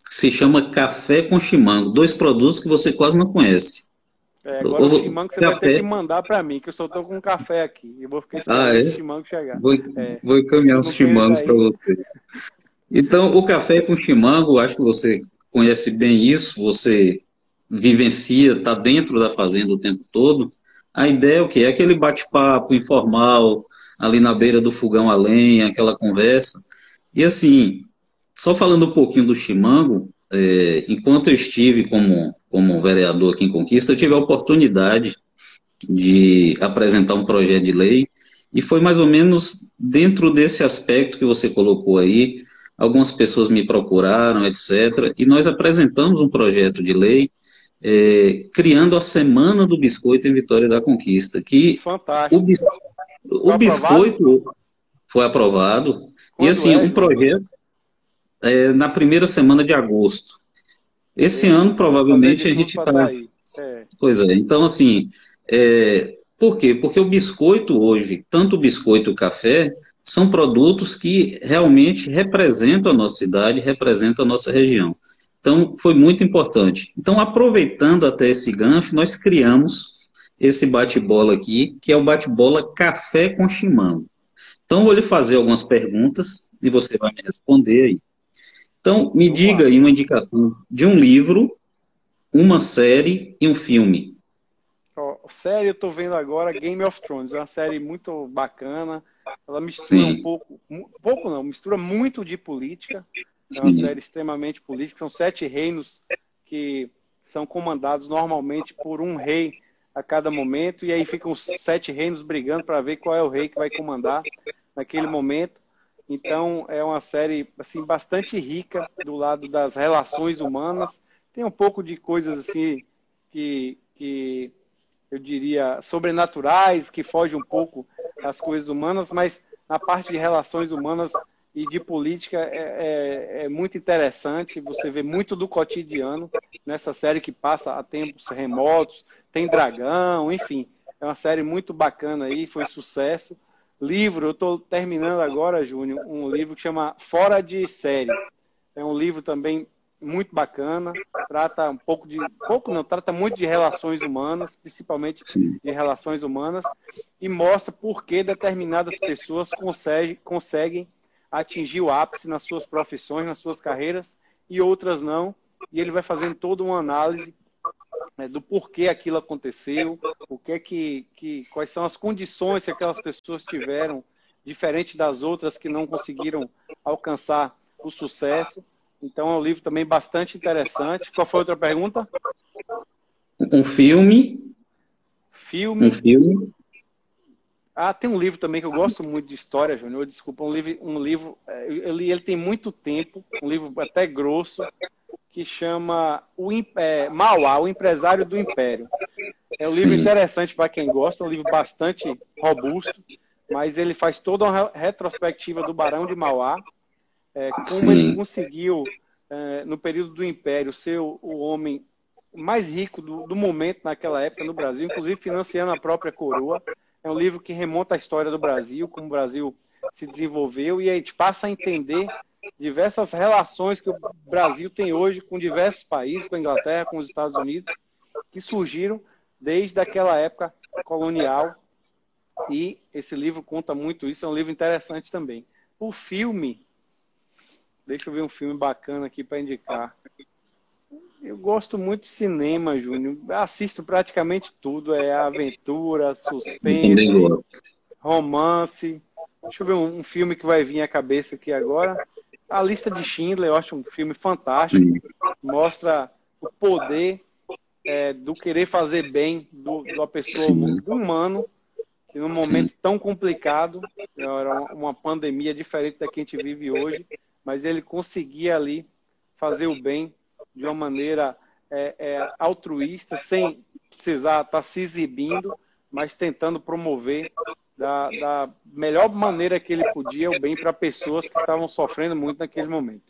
Speaker 1: se chama Café com Chimango. Dois produtos que você quase não conhece.
Speaker 2: É, agora o, o chimango você café... vai ter que mandar para mim, que eu só estou com um café aqui. Eu vou ficar esperando ah, é? esse chimango chegar.
Speaker 1: Vou, é. vou encaminhar os chimangos para você. Então, o café com chimango, acho que você conhece bem isso, você vivencia, está dentro da fazenda o tempo todo. A ideia é o quê? É aquele bate-papo informal, ali na beira do fogão a lenha, aquela conversa. E assim, só falando um pouquinho do Chimango, é, enquanto eu estive como, como vereador aqui em Conquista, eu tive a oportunidade de apresentar um projeto de lei, e foi mais ou menos dentro desse aspecto que você colocou aí, algumas pessoas me procuraram, etc., e nós apresentamos um projeto de lei é, criando a Semana do Biscoito em Vitória da Conquista, que
Speaker 2: Fantástico.
Speaker 1: o, bis, o biscoito foi aprovado, Quando e assim, é? um projeto é, na primeira semana de agosto. Esse é, ano, provavelmente, a gente está... É. Pois é, então assim, é, por quê? Porque o biscoito hoje, tanto o biscoito e o café, são produtos que realmente representam a nossa cidade, representam a nossa região. Então, foi muito importante. Então, aproveitando até esse gancho, nós criamos esse bate-bola aqui, que é o bate-bola Café com Chimango. Então, vou lhe fazer algumas perguntas e você vai me responder aí. Então, me diga aí uma indicação de um livro, uma série e um filme
Speaker 2: série eu tô vendo agora Game of Thrones, é uma série muito bacana. Ela mistura Sim. um pouco, pouco não, mistura muito de política. É uma Sim. série extremamente política. São sete reinos que são comandados normalmente por um rei a cada momento, e aí ficam os sete reinos brigando para ver qual é o rei que vai comandar naquele momento. Então é uma série assim bastante rica do lado das relações humanas. Tem um pouco de coisas assim que, que eu diria, sobrenaturais, que fogem um pouco das coisas humanas, mas na parte de relações humanas e de política é, é, é, muito interessante. Você vê muito do cotidiano nessa série que passa a tempos remotos, tem dragão, enfim. É uma série muito bacana aí, foi sucesso. Livro, eu estou terminando agora, Júnior, um livro que chama Fora de Série. É um livro também muito bacana, trata um pouco de, pouco não, trata muito de relações humanas, principalmente Sim. de relações humanas, e mostra por que determinadas pessoas conseguem, conseguem atingir o ápice nas suas profissões, nas suas carreiras, e outras não. E ele vai fazendo toda uma análise né, do porquê aquilo aconteceu, o que é que, que, quais são as condições que aquelas pessoas tiveram, diferente das outras que não conseguiram alcançar o sucesso. Então é um livro também bastante interessante. Qual foi a outra pergunta?
Speaker 1: Um filme.
Speaker 2: Filme.
Speaker 1: Um filme.
Speaker 2: Ah, tem um livro também que eu gosto muito de história, Júnior. Desculpa, um livro, um livro. É, eu li ele tem muito tempo, um livro até grosso, que chama o é, Mauá, o empresário do Império. É um livro interessante para quem gosta, um livro bastante robusto, mas ele faz toda uma retrospectiva do Barão de Mauá é, como Sim. ele conseguiu, é, no período do Império, ser o, o homem mais rico do, do, momento naquela época no Brasil, inclusive financiando a própria coroa. É um livro que remonta a história do Brasil, como o Brasil se desenvolveu, e a gente passa a entender diversas relações que o Brasil tem hoje com diversos países, com a Inglaterra, com os Estados Unidos, que surgiram desde aquela época colonial. E esse livro conta muito isso, é um livro interessante também. O filme, Deixa eu ver um filme bacana aqui para indicar. Eu gosto muito de cinema, Júnior. Assisto praticamente tudo. É aventura, suspense, romance. Deixa eu ver um, um, filme que vai vir à cabeça aqui agora. A Lista de Schindler, eu acho um filme fantástico. Mostra o poder é, do querer fazer bem do, da pessoa, do humano, que num momento tão complicado, era uma pandemia diferente da que a gente vive hoje, mas ele conseguia ali fazer o bem de uma maneira é, é, altruísta, sem precisar estar tá se exibindo, mas tentando promover da, da melhor maneira que ele podia o bem para pessoas que estavam sofrendo muito naquele momento.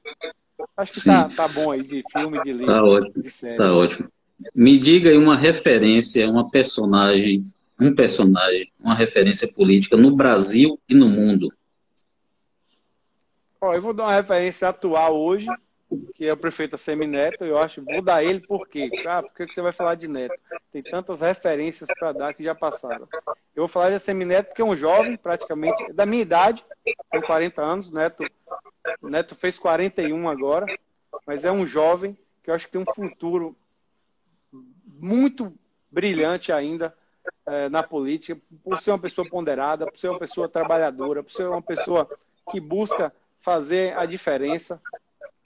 Speaker 2: Acho que tá, tá, bom aí de filme, de livro,
Speaker 1: tá ótimo,
Speaker 2: de série.
Speaker 1: Tá ótimo. Me diga aí uma referência, uma personagem, um personagem, uma referência política no Brasil e no mundo.
Speaker 2: Ó, eu vou dar uma referência atual hoje, que é o prefeito Semineto. Eu acho, vou dar ele por quê? Ah, por que você vai falar de Neto? Tem tantas referências para dar que já passaram. Eu vou falar de Semineto porque é um jovem, praticamente, da minha idade, tem 40 anos. Neto, Neto fez 41 agora, mas é um jovem que eu acho que tem um futuro muito brilhante ainda é, na política, por ser uma pessoa ponderada, por ser uma pessoa trabalhadora, por ser uma pessoa que busca fazer a diferença.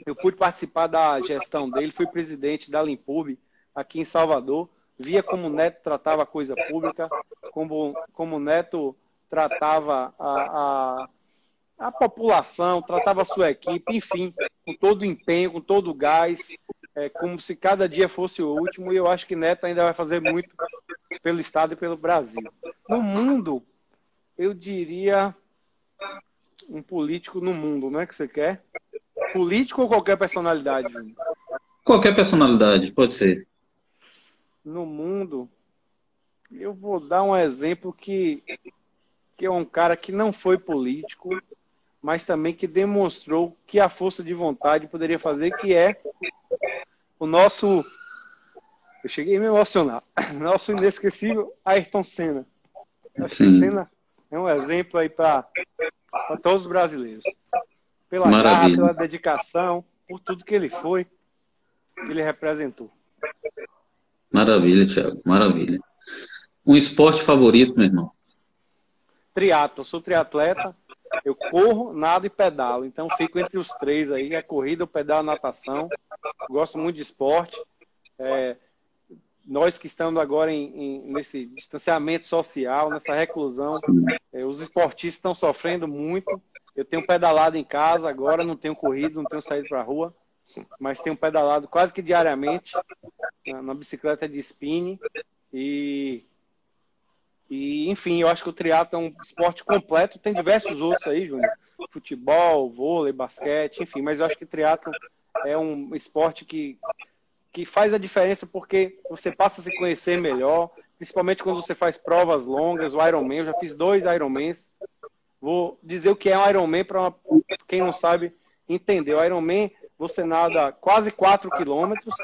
Speaker 2: Eu pude participar da gestão dele, fui presidente da Limpub aqui em Salvador via como o Neto tratava a coisa pública, como, como o Neto tratava a, a, a população, tratava a sua equipe, enfim, com todo o empenho, com todo o gás, é, como se cada dia fosse o último, e eu acho que Neto ainda vai fazer muito pelo Estado e pelo Brasil. No mundo, eu diria um político no mundo, não é que você quer? Político ou qualquer personalidade?
Speaker 1: Qualquer personalidade, pode ser.
Speaker 2: No mundo, eu vou dar um exemplo que, que é um cara que não foi político, mas também que demonstrou que a força de vontade poderia fazer, que é o nosso. Eu cheguei a me emocionar. Nosso inesquecível Ayrton Senna. Ayrton Senna é um exemplo aí para todos os brasileiros. Pela Maravilha. garra, pela dedicação, por tudo que ele foi, que ele representou.
Speaker 1: Maravilha, Thiago. Maravilha. Um esporte favorito, meu irmão?
Speaker 2: Triatlo. Sou triatleta. Eu corro, nado e pedalo. Então fico entre os três aí, a corrida, o pedal, a natação. Gosto muito de esporte. É, nós que estamos agora em, em, nesse distanciamento social, nessa reclusão, é, os esportistas estão sofrendo muito. Eu tenho pedalado em casa agora, não tenho corrido, não tenho saído para a rua, mas tenho pedalado quase que diariamente na, na bicicleta de spinning e e, enfim, eu acho que o triatlo é um esporte completo. Tem diversos outros aí, Júnior. Futebol, vôlei, basquete, enfim. Mas eu acho que triatlo é um esporte que, que faz a diferença porque você passa a se conhecer melhor, principalmente quando você faz provas longas, o Ironman. Eu já fiz dois Ironmans. Vou dizer o que é um Ironman para quem não sabe entender. O Ironman, você nada quase 4 quilômetros,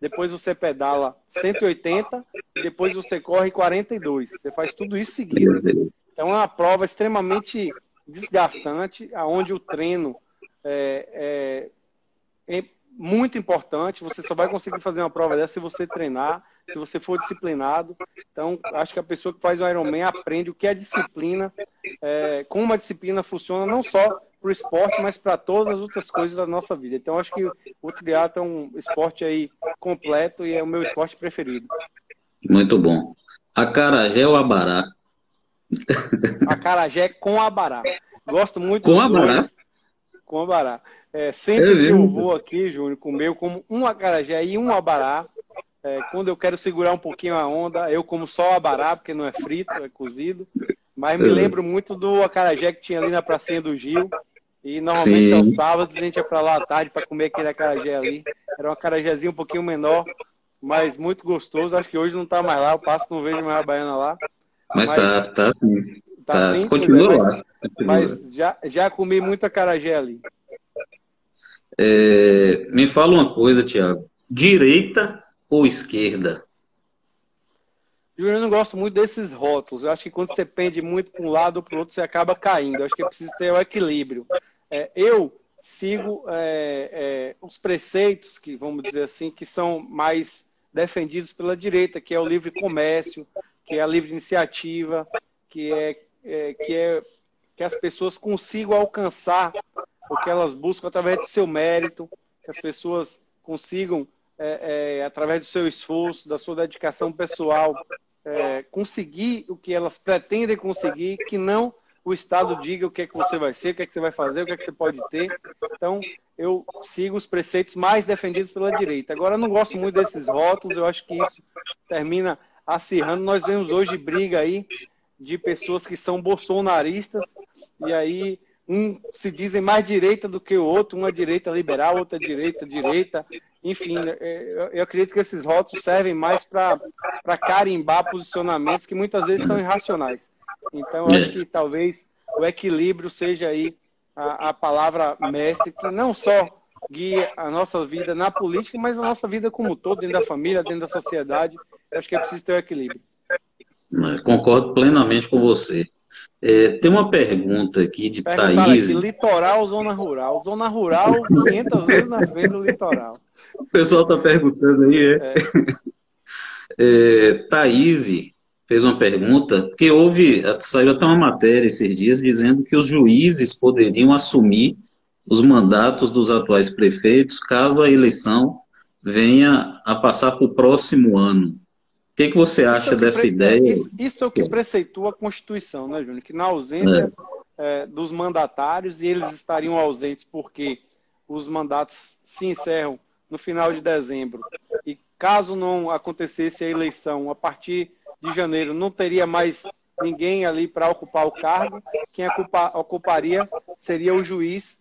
Speaker 2: depois você pedala 180 e depois você corre 42. Você faz tudo isso seguido. Então é uma prova extremamente desgastante, aonde o treino é, é, é, muito importante. Você só vai conseguir fazer uma prova dessa se você treinar, se você for disciplinado. Então, acho que a pessoa que faz o Ironman aprende o que é disciplina, é, como uma disciplina funciona, não só para o esporte, mas para todas as outras coisas da nossa vida. Então, acho que o triatlo é um esporte aí completo e é o meu esporte preferido.
Speaker 1: Muito bom. Acarajé ou abará?
Speaker 2: Acarajé com abará. Gosto muito
Speaker 1: com abará. Dois,
Speaker 2: com abará. É, sempre é que eu vou aqui, Júnior, comer, como um acarajé e um abará. É, quando eu quero segurar um pouquinho a onda, eu como só abará, porque não é frito, é cozido. Mas me é. lembro muito do acarajé que tinha ali na pracinha do Gil. E normalmente Sim. aos sábados a gente ia para lá à tarde para comer aquele acarajé ali. Era um acarajézinho um pouquinho menor, mas muito gostoso. Acho que hoje não está mais lá, eu passo não vejo mais a baiana lá.
Speaker 1: Mas, mas tá, tá sim.
Speaker 2: Tá, tá sim, continua é, lá. Mas, mas já, já comi muito acarajé ali.
Speaker 1: É, me fala uma coisa, Tiago. Direita ou esquerda?
Speaker 2: Eu não gosto muito desses rótulos. Eu acho que quando você pende muito para um lado ou para o outro, você acaba caindo. Eu acho que é preciso ter o equilíbrio. É, eu sigo é, é, os preceitos que, vamos dizer assim, que são mais defendidos pela direita, que é o livre comércio, que é a livre iniciativa, que é, é que é que as pessoas consigam alcançar o que elas buscam através do seu mérito, que as pessoas consigam, é, é, através do seu esforço, da sua dedicação pessoal, conseguir o que elas pretendem conseguir, que não o Estado diga o que é que você vai ser, o que é que você vai fazer, o que é que você pode ter. Então, eu sigo os preceitos mais defendidos pela direita. Agora, eu não gosto muito desses rótulos, eu acho que isso termina acirrando. Nós vemos hoje briga aí de pessoas que são bolsonaristas, e aí um se dizem mais direita do que o outro, uma direita liberal, outra direita, direita. Enfim, é, eu acredito que esses rótulos servem mais para carimbar posicionamentos que muitas vezes são irracionais. Então, eu acho que talvez o equilíbrio seja aí a, a palavra mestre, que não só guia a nossa vida na política, mas a nossa vida como um todo, dentro da família, dentro da sociedade. Eu acho que é preciso ter o equilíbrio.
Speaker 1: Concordo plenamente com você. É, tem uma pergunta aqui de Thaís. Aqui,
Speaker 2: litoral ou zona rural? Zona rural, 500 vezes na frente do litoral.
Speaker 1: O pessoal está perguntando aí, é? é. é Thaís fez uma pergunta, porque houve, saiu até uma matéria esses dias dizendo que os juízes poderiam assumir os mandatos dos atuais prefeitos caso a eleição venha a passar para o próximo ano. O que, que você acha que dessa ideia?
Speaker 2: Isso, isso, é o que preceitua a Constituição, né, Júnior? Que na ausência é. É, dos mandatários, e eles estariam ausentes porque os mandatos se encerram no final de dezembro, e caso não acontecesse a eleição a partir de janeiro, não teria mais ninguém ali para ocupar o cargo, quem ocupa, ocuparia seria o juiz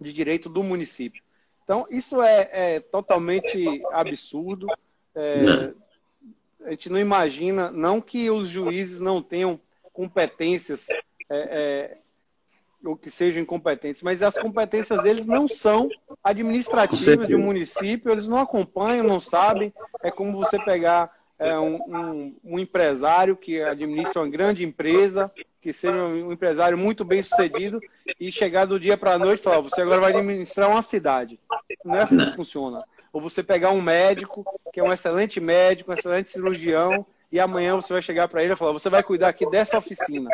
Speaker 2: de direito do município. Então, isso é, é totalmente absurdo. É, a gente não imagina, não que os juízes não tenham competências é, é, ou que sejam incompetentes, mas as competências deles não são administrativas de um município, eles não acompanham, não sabem. É como você pegar é, um, um, um, empresário que administra uma grande empresa, que seja um empresário muito bem sucedido, e chegar do dia para a noite e falar: você agora vai administrar uma cidade. Não é assim que funciona ou você pegar um médico, que é um excelente médico, um excelente cirurgião, e amanhã você vai chegar para ele e falar: você vai cuidar aqui dessa oficina.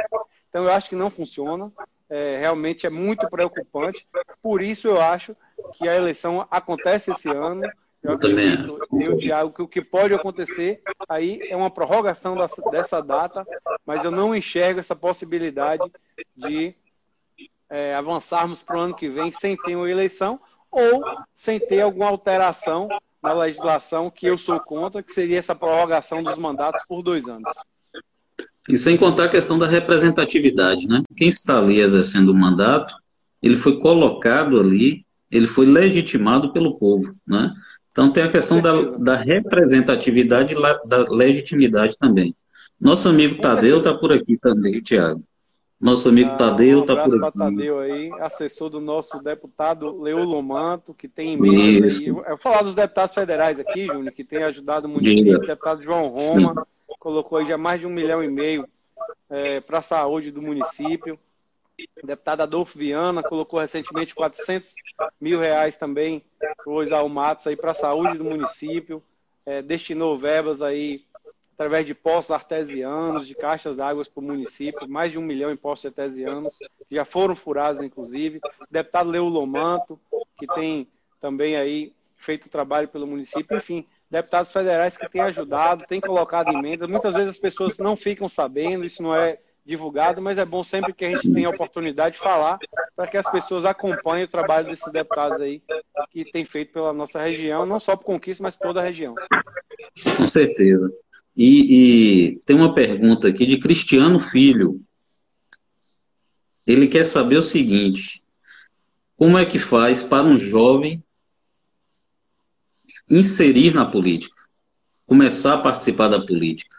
Speaker 2: Então, eu acho que não funciona. É, realmente é muito preocupante. Por isso, eu acho que a eleição acontece esse ano. Eu acredito, eu, que o que pode acontecer aí é uma prorrogação dessa, dessa data, mas eu não enxergo essa possibilidade de é, avançarmos para o ano que vem sem ter uma eleição, ou sem ter alguma alteração na legislação que eu sou contra, que seria essa prorrogação dos mandatos por dois anos.
Speaker 1: E sem contar a questão da representatividade, né? Quem está ali exercendo o mandato, ele foi colocado ali, ele foi legitimado pelo povo, né? Então tem a questão da, da representatividade e da legitimidade também. Nosso amigo Tadeu está por aqui também, Tiago. Nosso amigo ah, Tadeu está um por aqui.
Speaker 2: Tadeu aí, assessor do nosso deputado Leulo Manto, que tem emendas aí. Eu vou falar dos deputados federais aqui, Júnior, que tem ajudado o município. O deputado João Roma Sim. Colocou aí já mais de um milhão e meio é, para a saúde do município. O deputado Adolfo Viana colocou recentemente 400 mil reais também para o Isal Matos aí para a saúde do município. É, destinou verbas aí através de poços artesianos, de caixas d'água para o município, mais de um milhão em poços artesianos, já foram furados, inclusive. O deputado Leo Lomanto, que tem também aí feito trabalho pelo município, enfim, deputados federais que têm ajudado, têm colocado emendas. Muitas vezes as pessoas não ficam sabendo, isso não é divulgado, mas é bom sempre que a gente tenha a oportunidade de falar para que as pessoas acompanhem o trabalho desses deputados aí que tem feito pela nossa região, não só por conquista, mas por toda a região.
Speaker 1: Com certeza. E, e, tem uma pergunta aqui de Cristiano Filho. Ele quer saber o seguinte: como é que faz para um jovem inserir na política, começar a participar da política?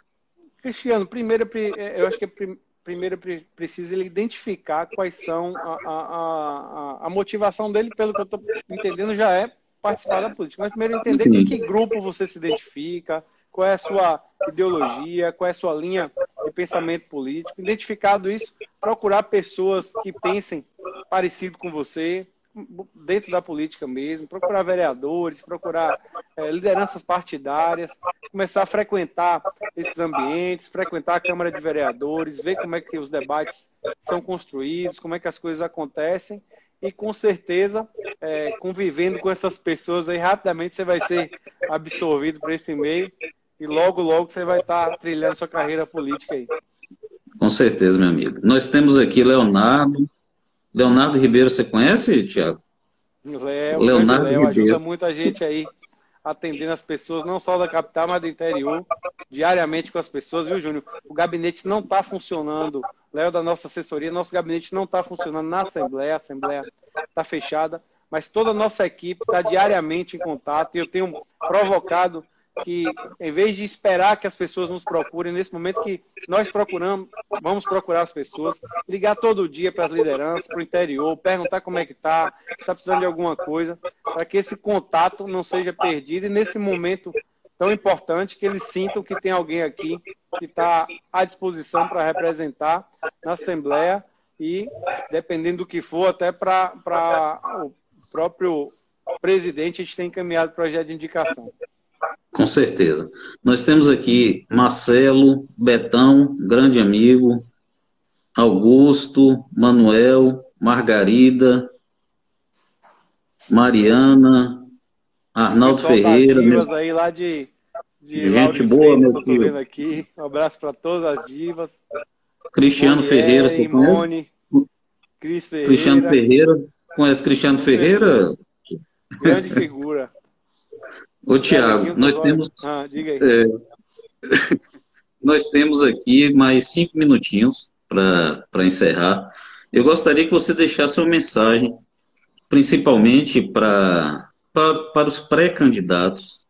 Speaker 2: Cristiano, primeiro eu acho que é primeiro precisa ele identificar quais são a, a, a, a motivação dele, pelo que eu estou entendendo, já é participar da política. Mas primeiro entender Sim. com que grupo você se identifica, qual é a sua ideologia, qual é a sua linha de pensamento político. Identificado isso, procurar pessoas que pensem parecido com você, dentro da política mesmo, procurar vereadores, procurar é, lideranças partidárias, começar a frequentar esses ambientes, frequentar a Câmara de Vereadores, ver como é que os debates são construídos, como é que as coisas acontecem e com certeza, é, convivendo com essas pessoas aí, rapidamente você vai ser absorvido por esse meio e logo, logo você vai estar trilhando sua carreira política aí.
Speaker 1: Com certeza, meu amigo. Nós temos aqui Leonardo. Leonardo Ribeiro, você conhece, Tiago?
Speaker 2: Léo, Leonardo Léo Ribeiro. ajuda muita gente aí atendendo as pessoas, não só da capital, mas do interior, diariamente com as pessoas, viu, Júnior? O gabinete não está funcionando. Léo, da nossa assessoria, nosso gabinete não está funcionando na Assembleia, a Assembleia está fechada, mas toda a nossa equipe está diariamente em contato e eu tenho provocado que, em vez de esperar que as pessoas nos procurem, nesse momento que nós procuramos, vamos procurar as pessoas, ligar todo dia para as lideranças, para o interior, perguntar como é que está, se está precisando de alguma coisa, para que esse contato não seja perdido e nesse momento tão importante que eles sintam que tem alguém aqui que está à disposição para representar na Assembleia e, dependendo do que for, até para o próprio presidente, a gente tem encaminhado projeto de indicação.
Speaker 1: Com certeza. Nós temos aqui Marcelo, Betão, grande amigo, Augusto, Manuel, Margarida, Mariana, Arnaldo Ferreira.
Speaker 2: Meu... aí lá de de Gente boa, meu que eu tô vendo aqui. Um abraço para todas as divas.
Speaker 1: Cristiano Ferreira, você
Speaker 2: Simone, Cris Ferreira.
Speaker 1: Cristiano Ferreira. Conhece Cristiano Ferreira?
Speaker 2: Grande figura.
Speaker 1: Ô, Tiago, nós temos.
Speaker 2: Ah. É...
Speaker 1: nós temos aqui mais cinco minutinhos para encerrar. Eu gostaria que você deixasse uma mensagem, principalmente para, para, para os pré-candidatos,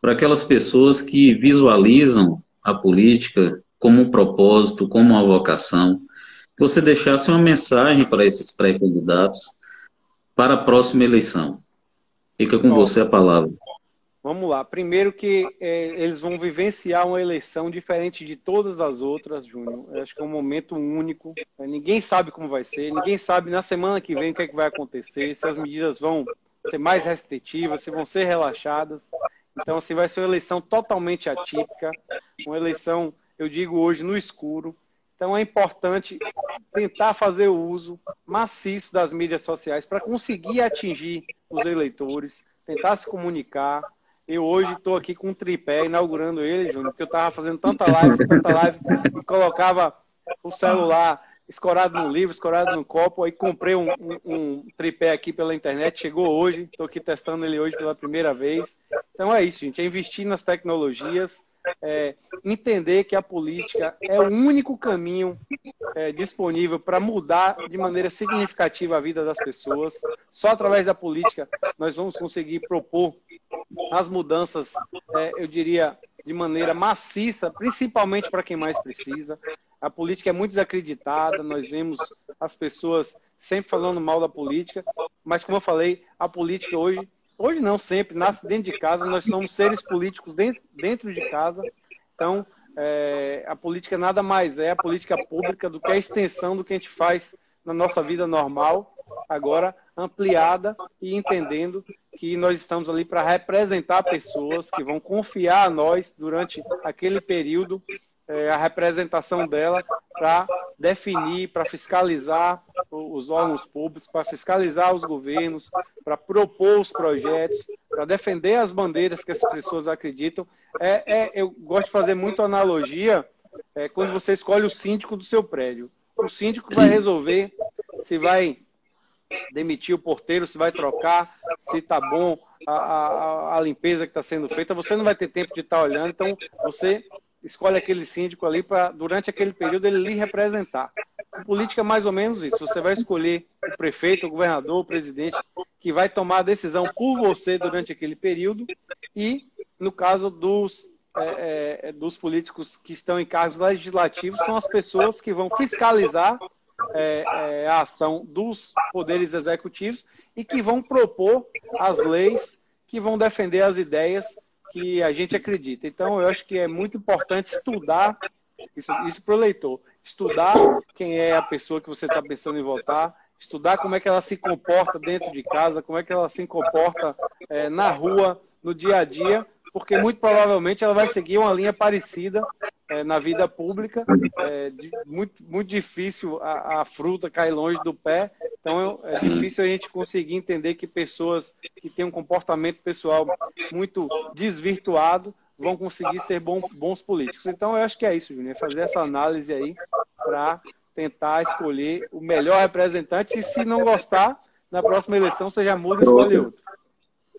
Speaker 1: para aquelas pessoas que visualizam a política como um propósito, como uma vocação, que você deixasse uma mensagem para esses pré-candidatos para a próxima eleição. Fica com Bom, você a palavra.
Speaker 2: Vamos lá. Primeiro que é, eles vão vivenciar uma eleição diferente de todas as outras, Júnior. Eu acho que é um momento único. É, ninguém sabe como vai ser, ninguém sabe na semana que vem o que, é que vai acontecer, se as medidas vão ser mais restritivas, se vão ser relaxadas. Então, assim, vai ser uma eleição totalmente atípica, uma eleição, eu digo hoje, no escuro. Então, é importante tentar fazer o uso maciço das mídias sociais para conseguir atingir os eleitores, tentar se comunicar, eu hoje estou aqui com um tripé, inaugurando ele, Júnior, porque eu estava fazendo tanta live, tanta live, e colocava o celular escorado no livro, escorado no copo, aí comprei um, um, um tripé aqui pela internet, chegou hoje, estou aqui testando ele hoje pela primeira vez. Então é isso, gente, é investir nas tecnologias, é, entender que a política é o único caminho é, disponível para mudar de maneira significativa a vida das pessoas. Só através da política nós vamos conseguir propor as mudanças, é, eu diria, de maneira maciça, principalmente para quem mais precisa. A política é muito desacreditada, nós vemos as pessoas sempre falando mal da política, mas como eu falei, a política hoje Hoje não, sempre, nasce dentro de casa, nós somos seres políticos dentro, dentro de casa. Então, é, a política nada mais é a política pública do que a extensão do que a gente faz na nossa vida normal, agora ampliada e entendendo que nós estamos ali para representar pessoas que vão confiar a nós durante aquele período é, a representação dela para definir, para fiscalizar os órgãos públicos, para fiscalizar os governos, para propor os projetos, para defender as bandeiras que as pessoas acreditam. É, é, eu gosto de fazer muito analogia é, quando você escolhe o síndico do seu prédio. O síndico vai resolver se vai demitir o porteiro, se vai trocar, se está bom a, a, a, limpeza que está sendo feita. Você não vai ter tempo de estar tá olhando, então você escolhe aquele síndico ali para, durante aquele período, ele lhe representar. Política é mais ou menos isso. Você vai escolher o prefeito, o governador, o presidente, que vai tomar a decisão por você durante aquele período. E, no caso dos, é, é, dos políticos que estão em cargos legislativos, são as pessoas que vão fiscalizar é, é a ação dos poderes executivos e que vão propor as leis que vão defender as ideias que a gente acredita. Então, eu acho que é muito importante estudar isso, isso para o leitor. Estudar quem é a pessoa que você está pensando em votar, estudar como é que ela se comporta dentro de casa, como é que ela se comporta é, na rua, no dia a dia, porque muito provavelmente ela vai seguir uma linha parecida é, na vida pública. É de, muito, muito difícil a, a, fruta cair longe do pé, então é difícil a gente conseguir entender que pessoas que têm um comportamento pessoal muito desvirtuado vão conseguir ser bom, bons políticos. Então eu acho que é isso, Júnior, é fazer essa análise aí para tentar escolher o melhor representante e se não gostar, na próxima eleição você já muda e escolhe outro.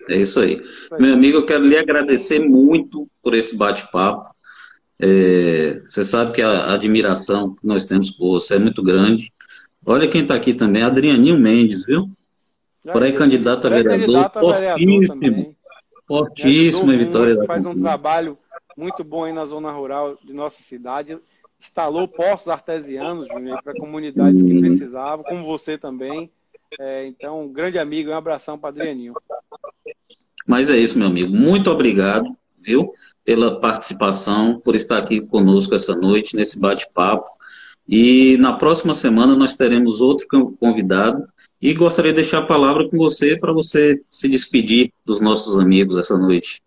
Speaker 1: É isso aí. Meu amigo, eu quero lhe agradecer muito por esse bate-papo. É, você sabe que a admiração que nós temos por você é muito grande. Olha quem está aqui também, Adrianinho Mendes, viu? Por aí, candidato a vereador, fortíssimo. Fortíssimo em Vitória da
Speaker 2: Faz um trabalho muito bom aí na zona rural de nossa cidade. Instalou postos artesianos para comunidades que precisavam, como você também. É, então, um grande amigo, um abração para Adrianinho.
Speaker 1: Mas é isso, meu amigo. Muito obrigado, viu, pela participação, por estar aqui conosco essa noite, nesse bate-papo. E na próxima semana nós teremos outro convidado. E gostaria de deixar a palavra com você para você se despedir dos nossos amigos essa noite.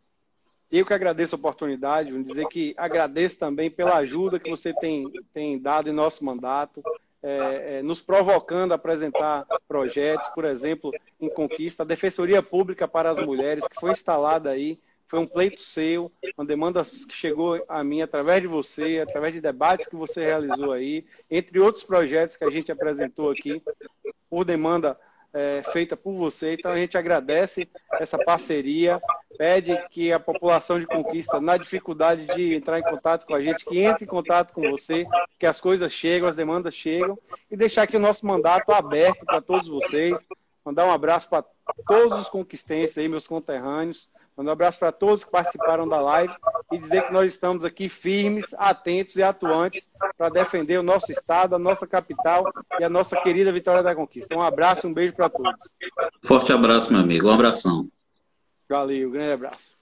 Speaker 2: Eu que agradeço a oportunidade, vou dizer que agradeço também pela ajuda que você tem, tem dado em nosso mandato, é, é, nos provocando a apresentar projetos, por exemplo, em Conquista, a Defensoria Pública para as Mulheres, que foi instalada aí, foi um pleito seu, uma demanda que chegou a mim através de você, através de debates que você realizou aí, entre outros projetos que a gente apresentou aqui, por demanda é, feita por você. Então a gente agradece essa parceria, pede que a população de Conquista, na dificuldade de entrar em contato com a gente, que entre em contato com você, que as coisas chegam, as demandas chegam, e deixar aqui o nosso mandato aberto para todos vocês. Mandar um abraço para todos os conquistenses aí, meus conterrâneos. Mandar um abraço para todos que participaram da live e dizer que nós estamos aqui firmes, atentos e atuantes para defender o nosso estado, a nossa capital e a nossa querida Vitória da Conquista. Um abraço, um beijo para todos.
Speaker 1: Forte abraço, meu amigo. Um abração.
Speaker 2: Valeu, grande abraço.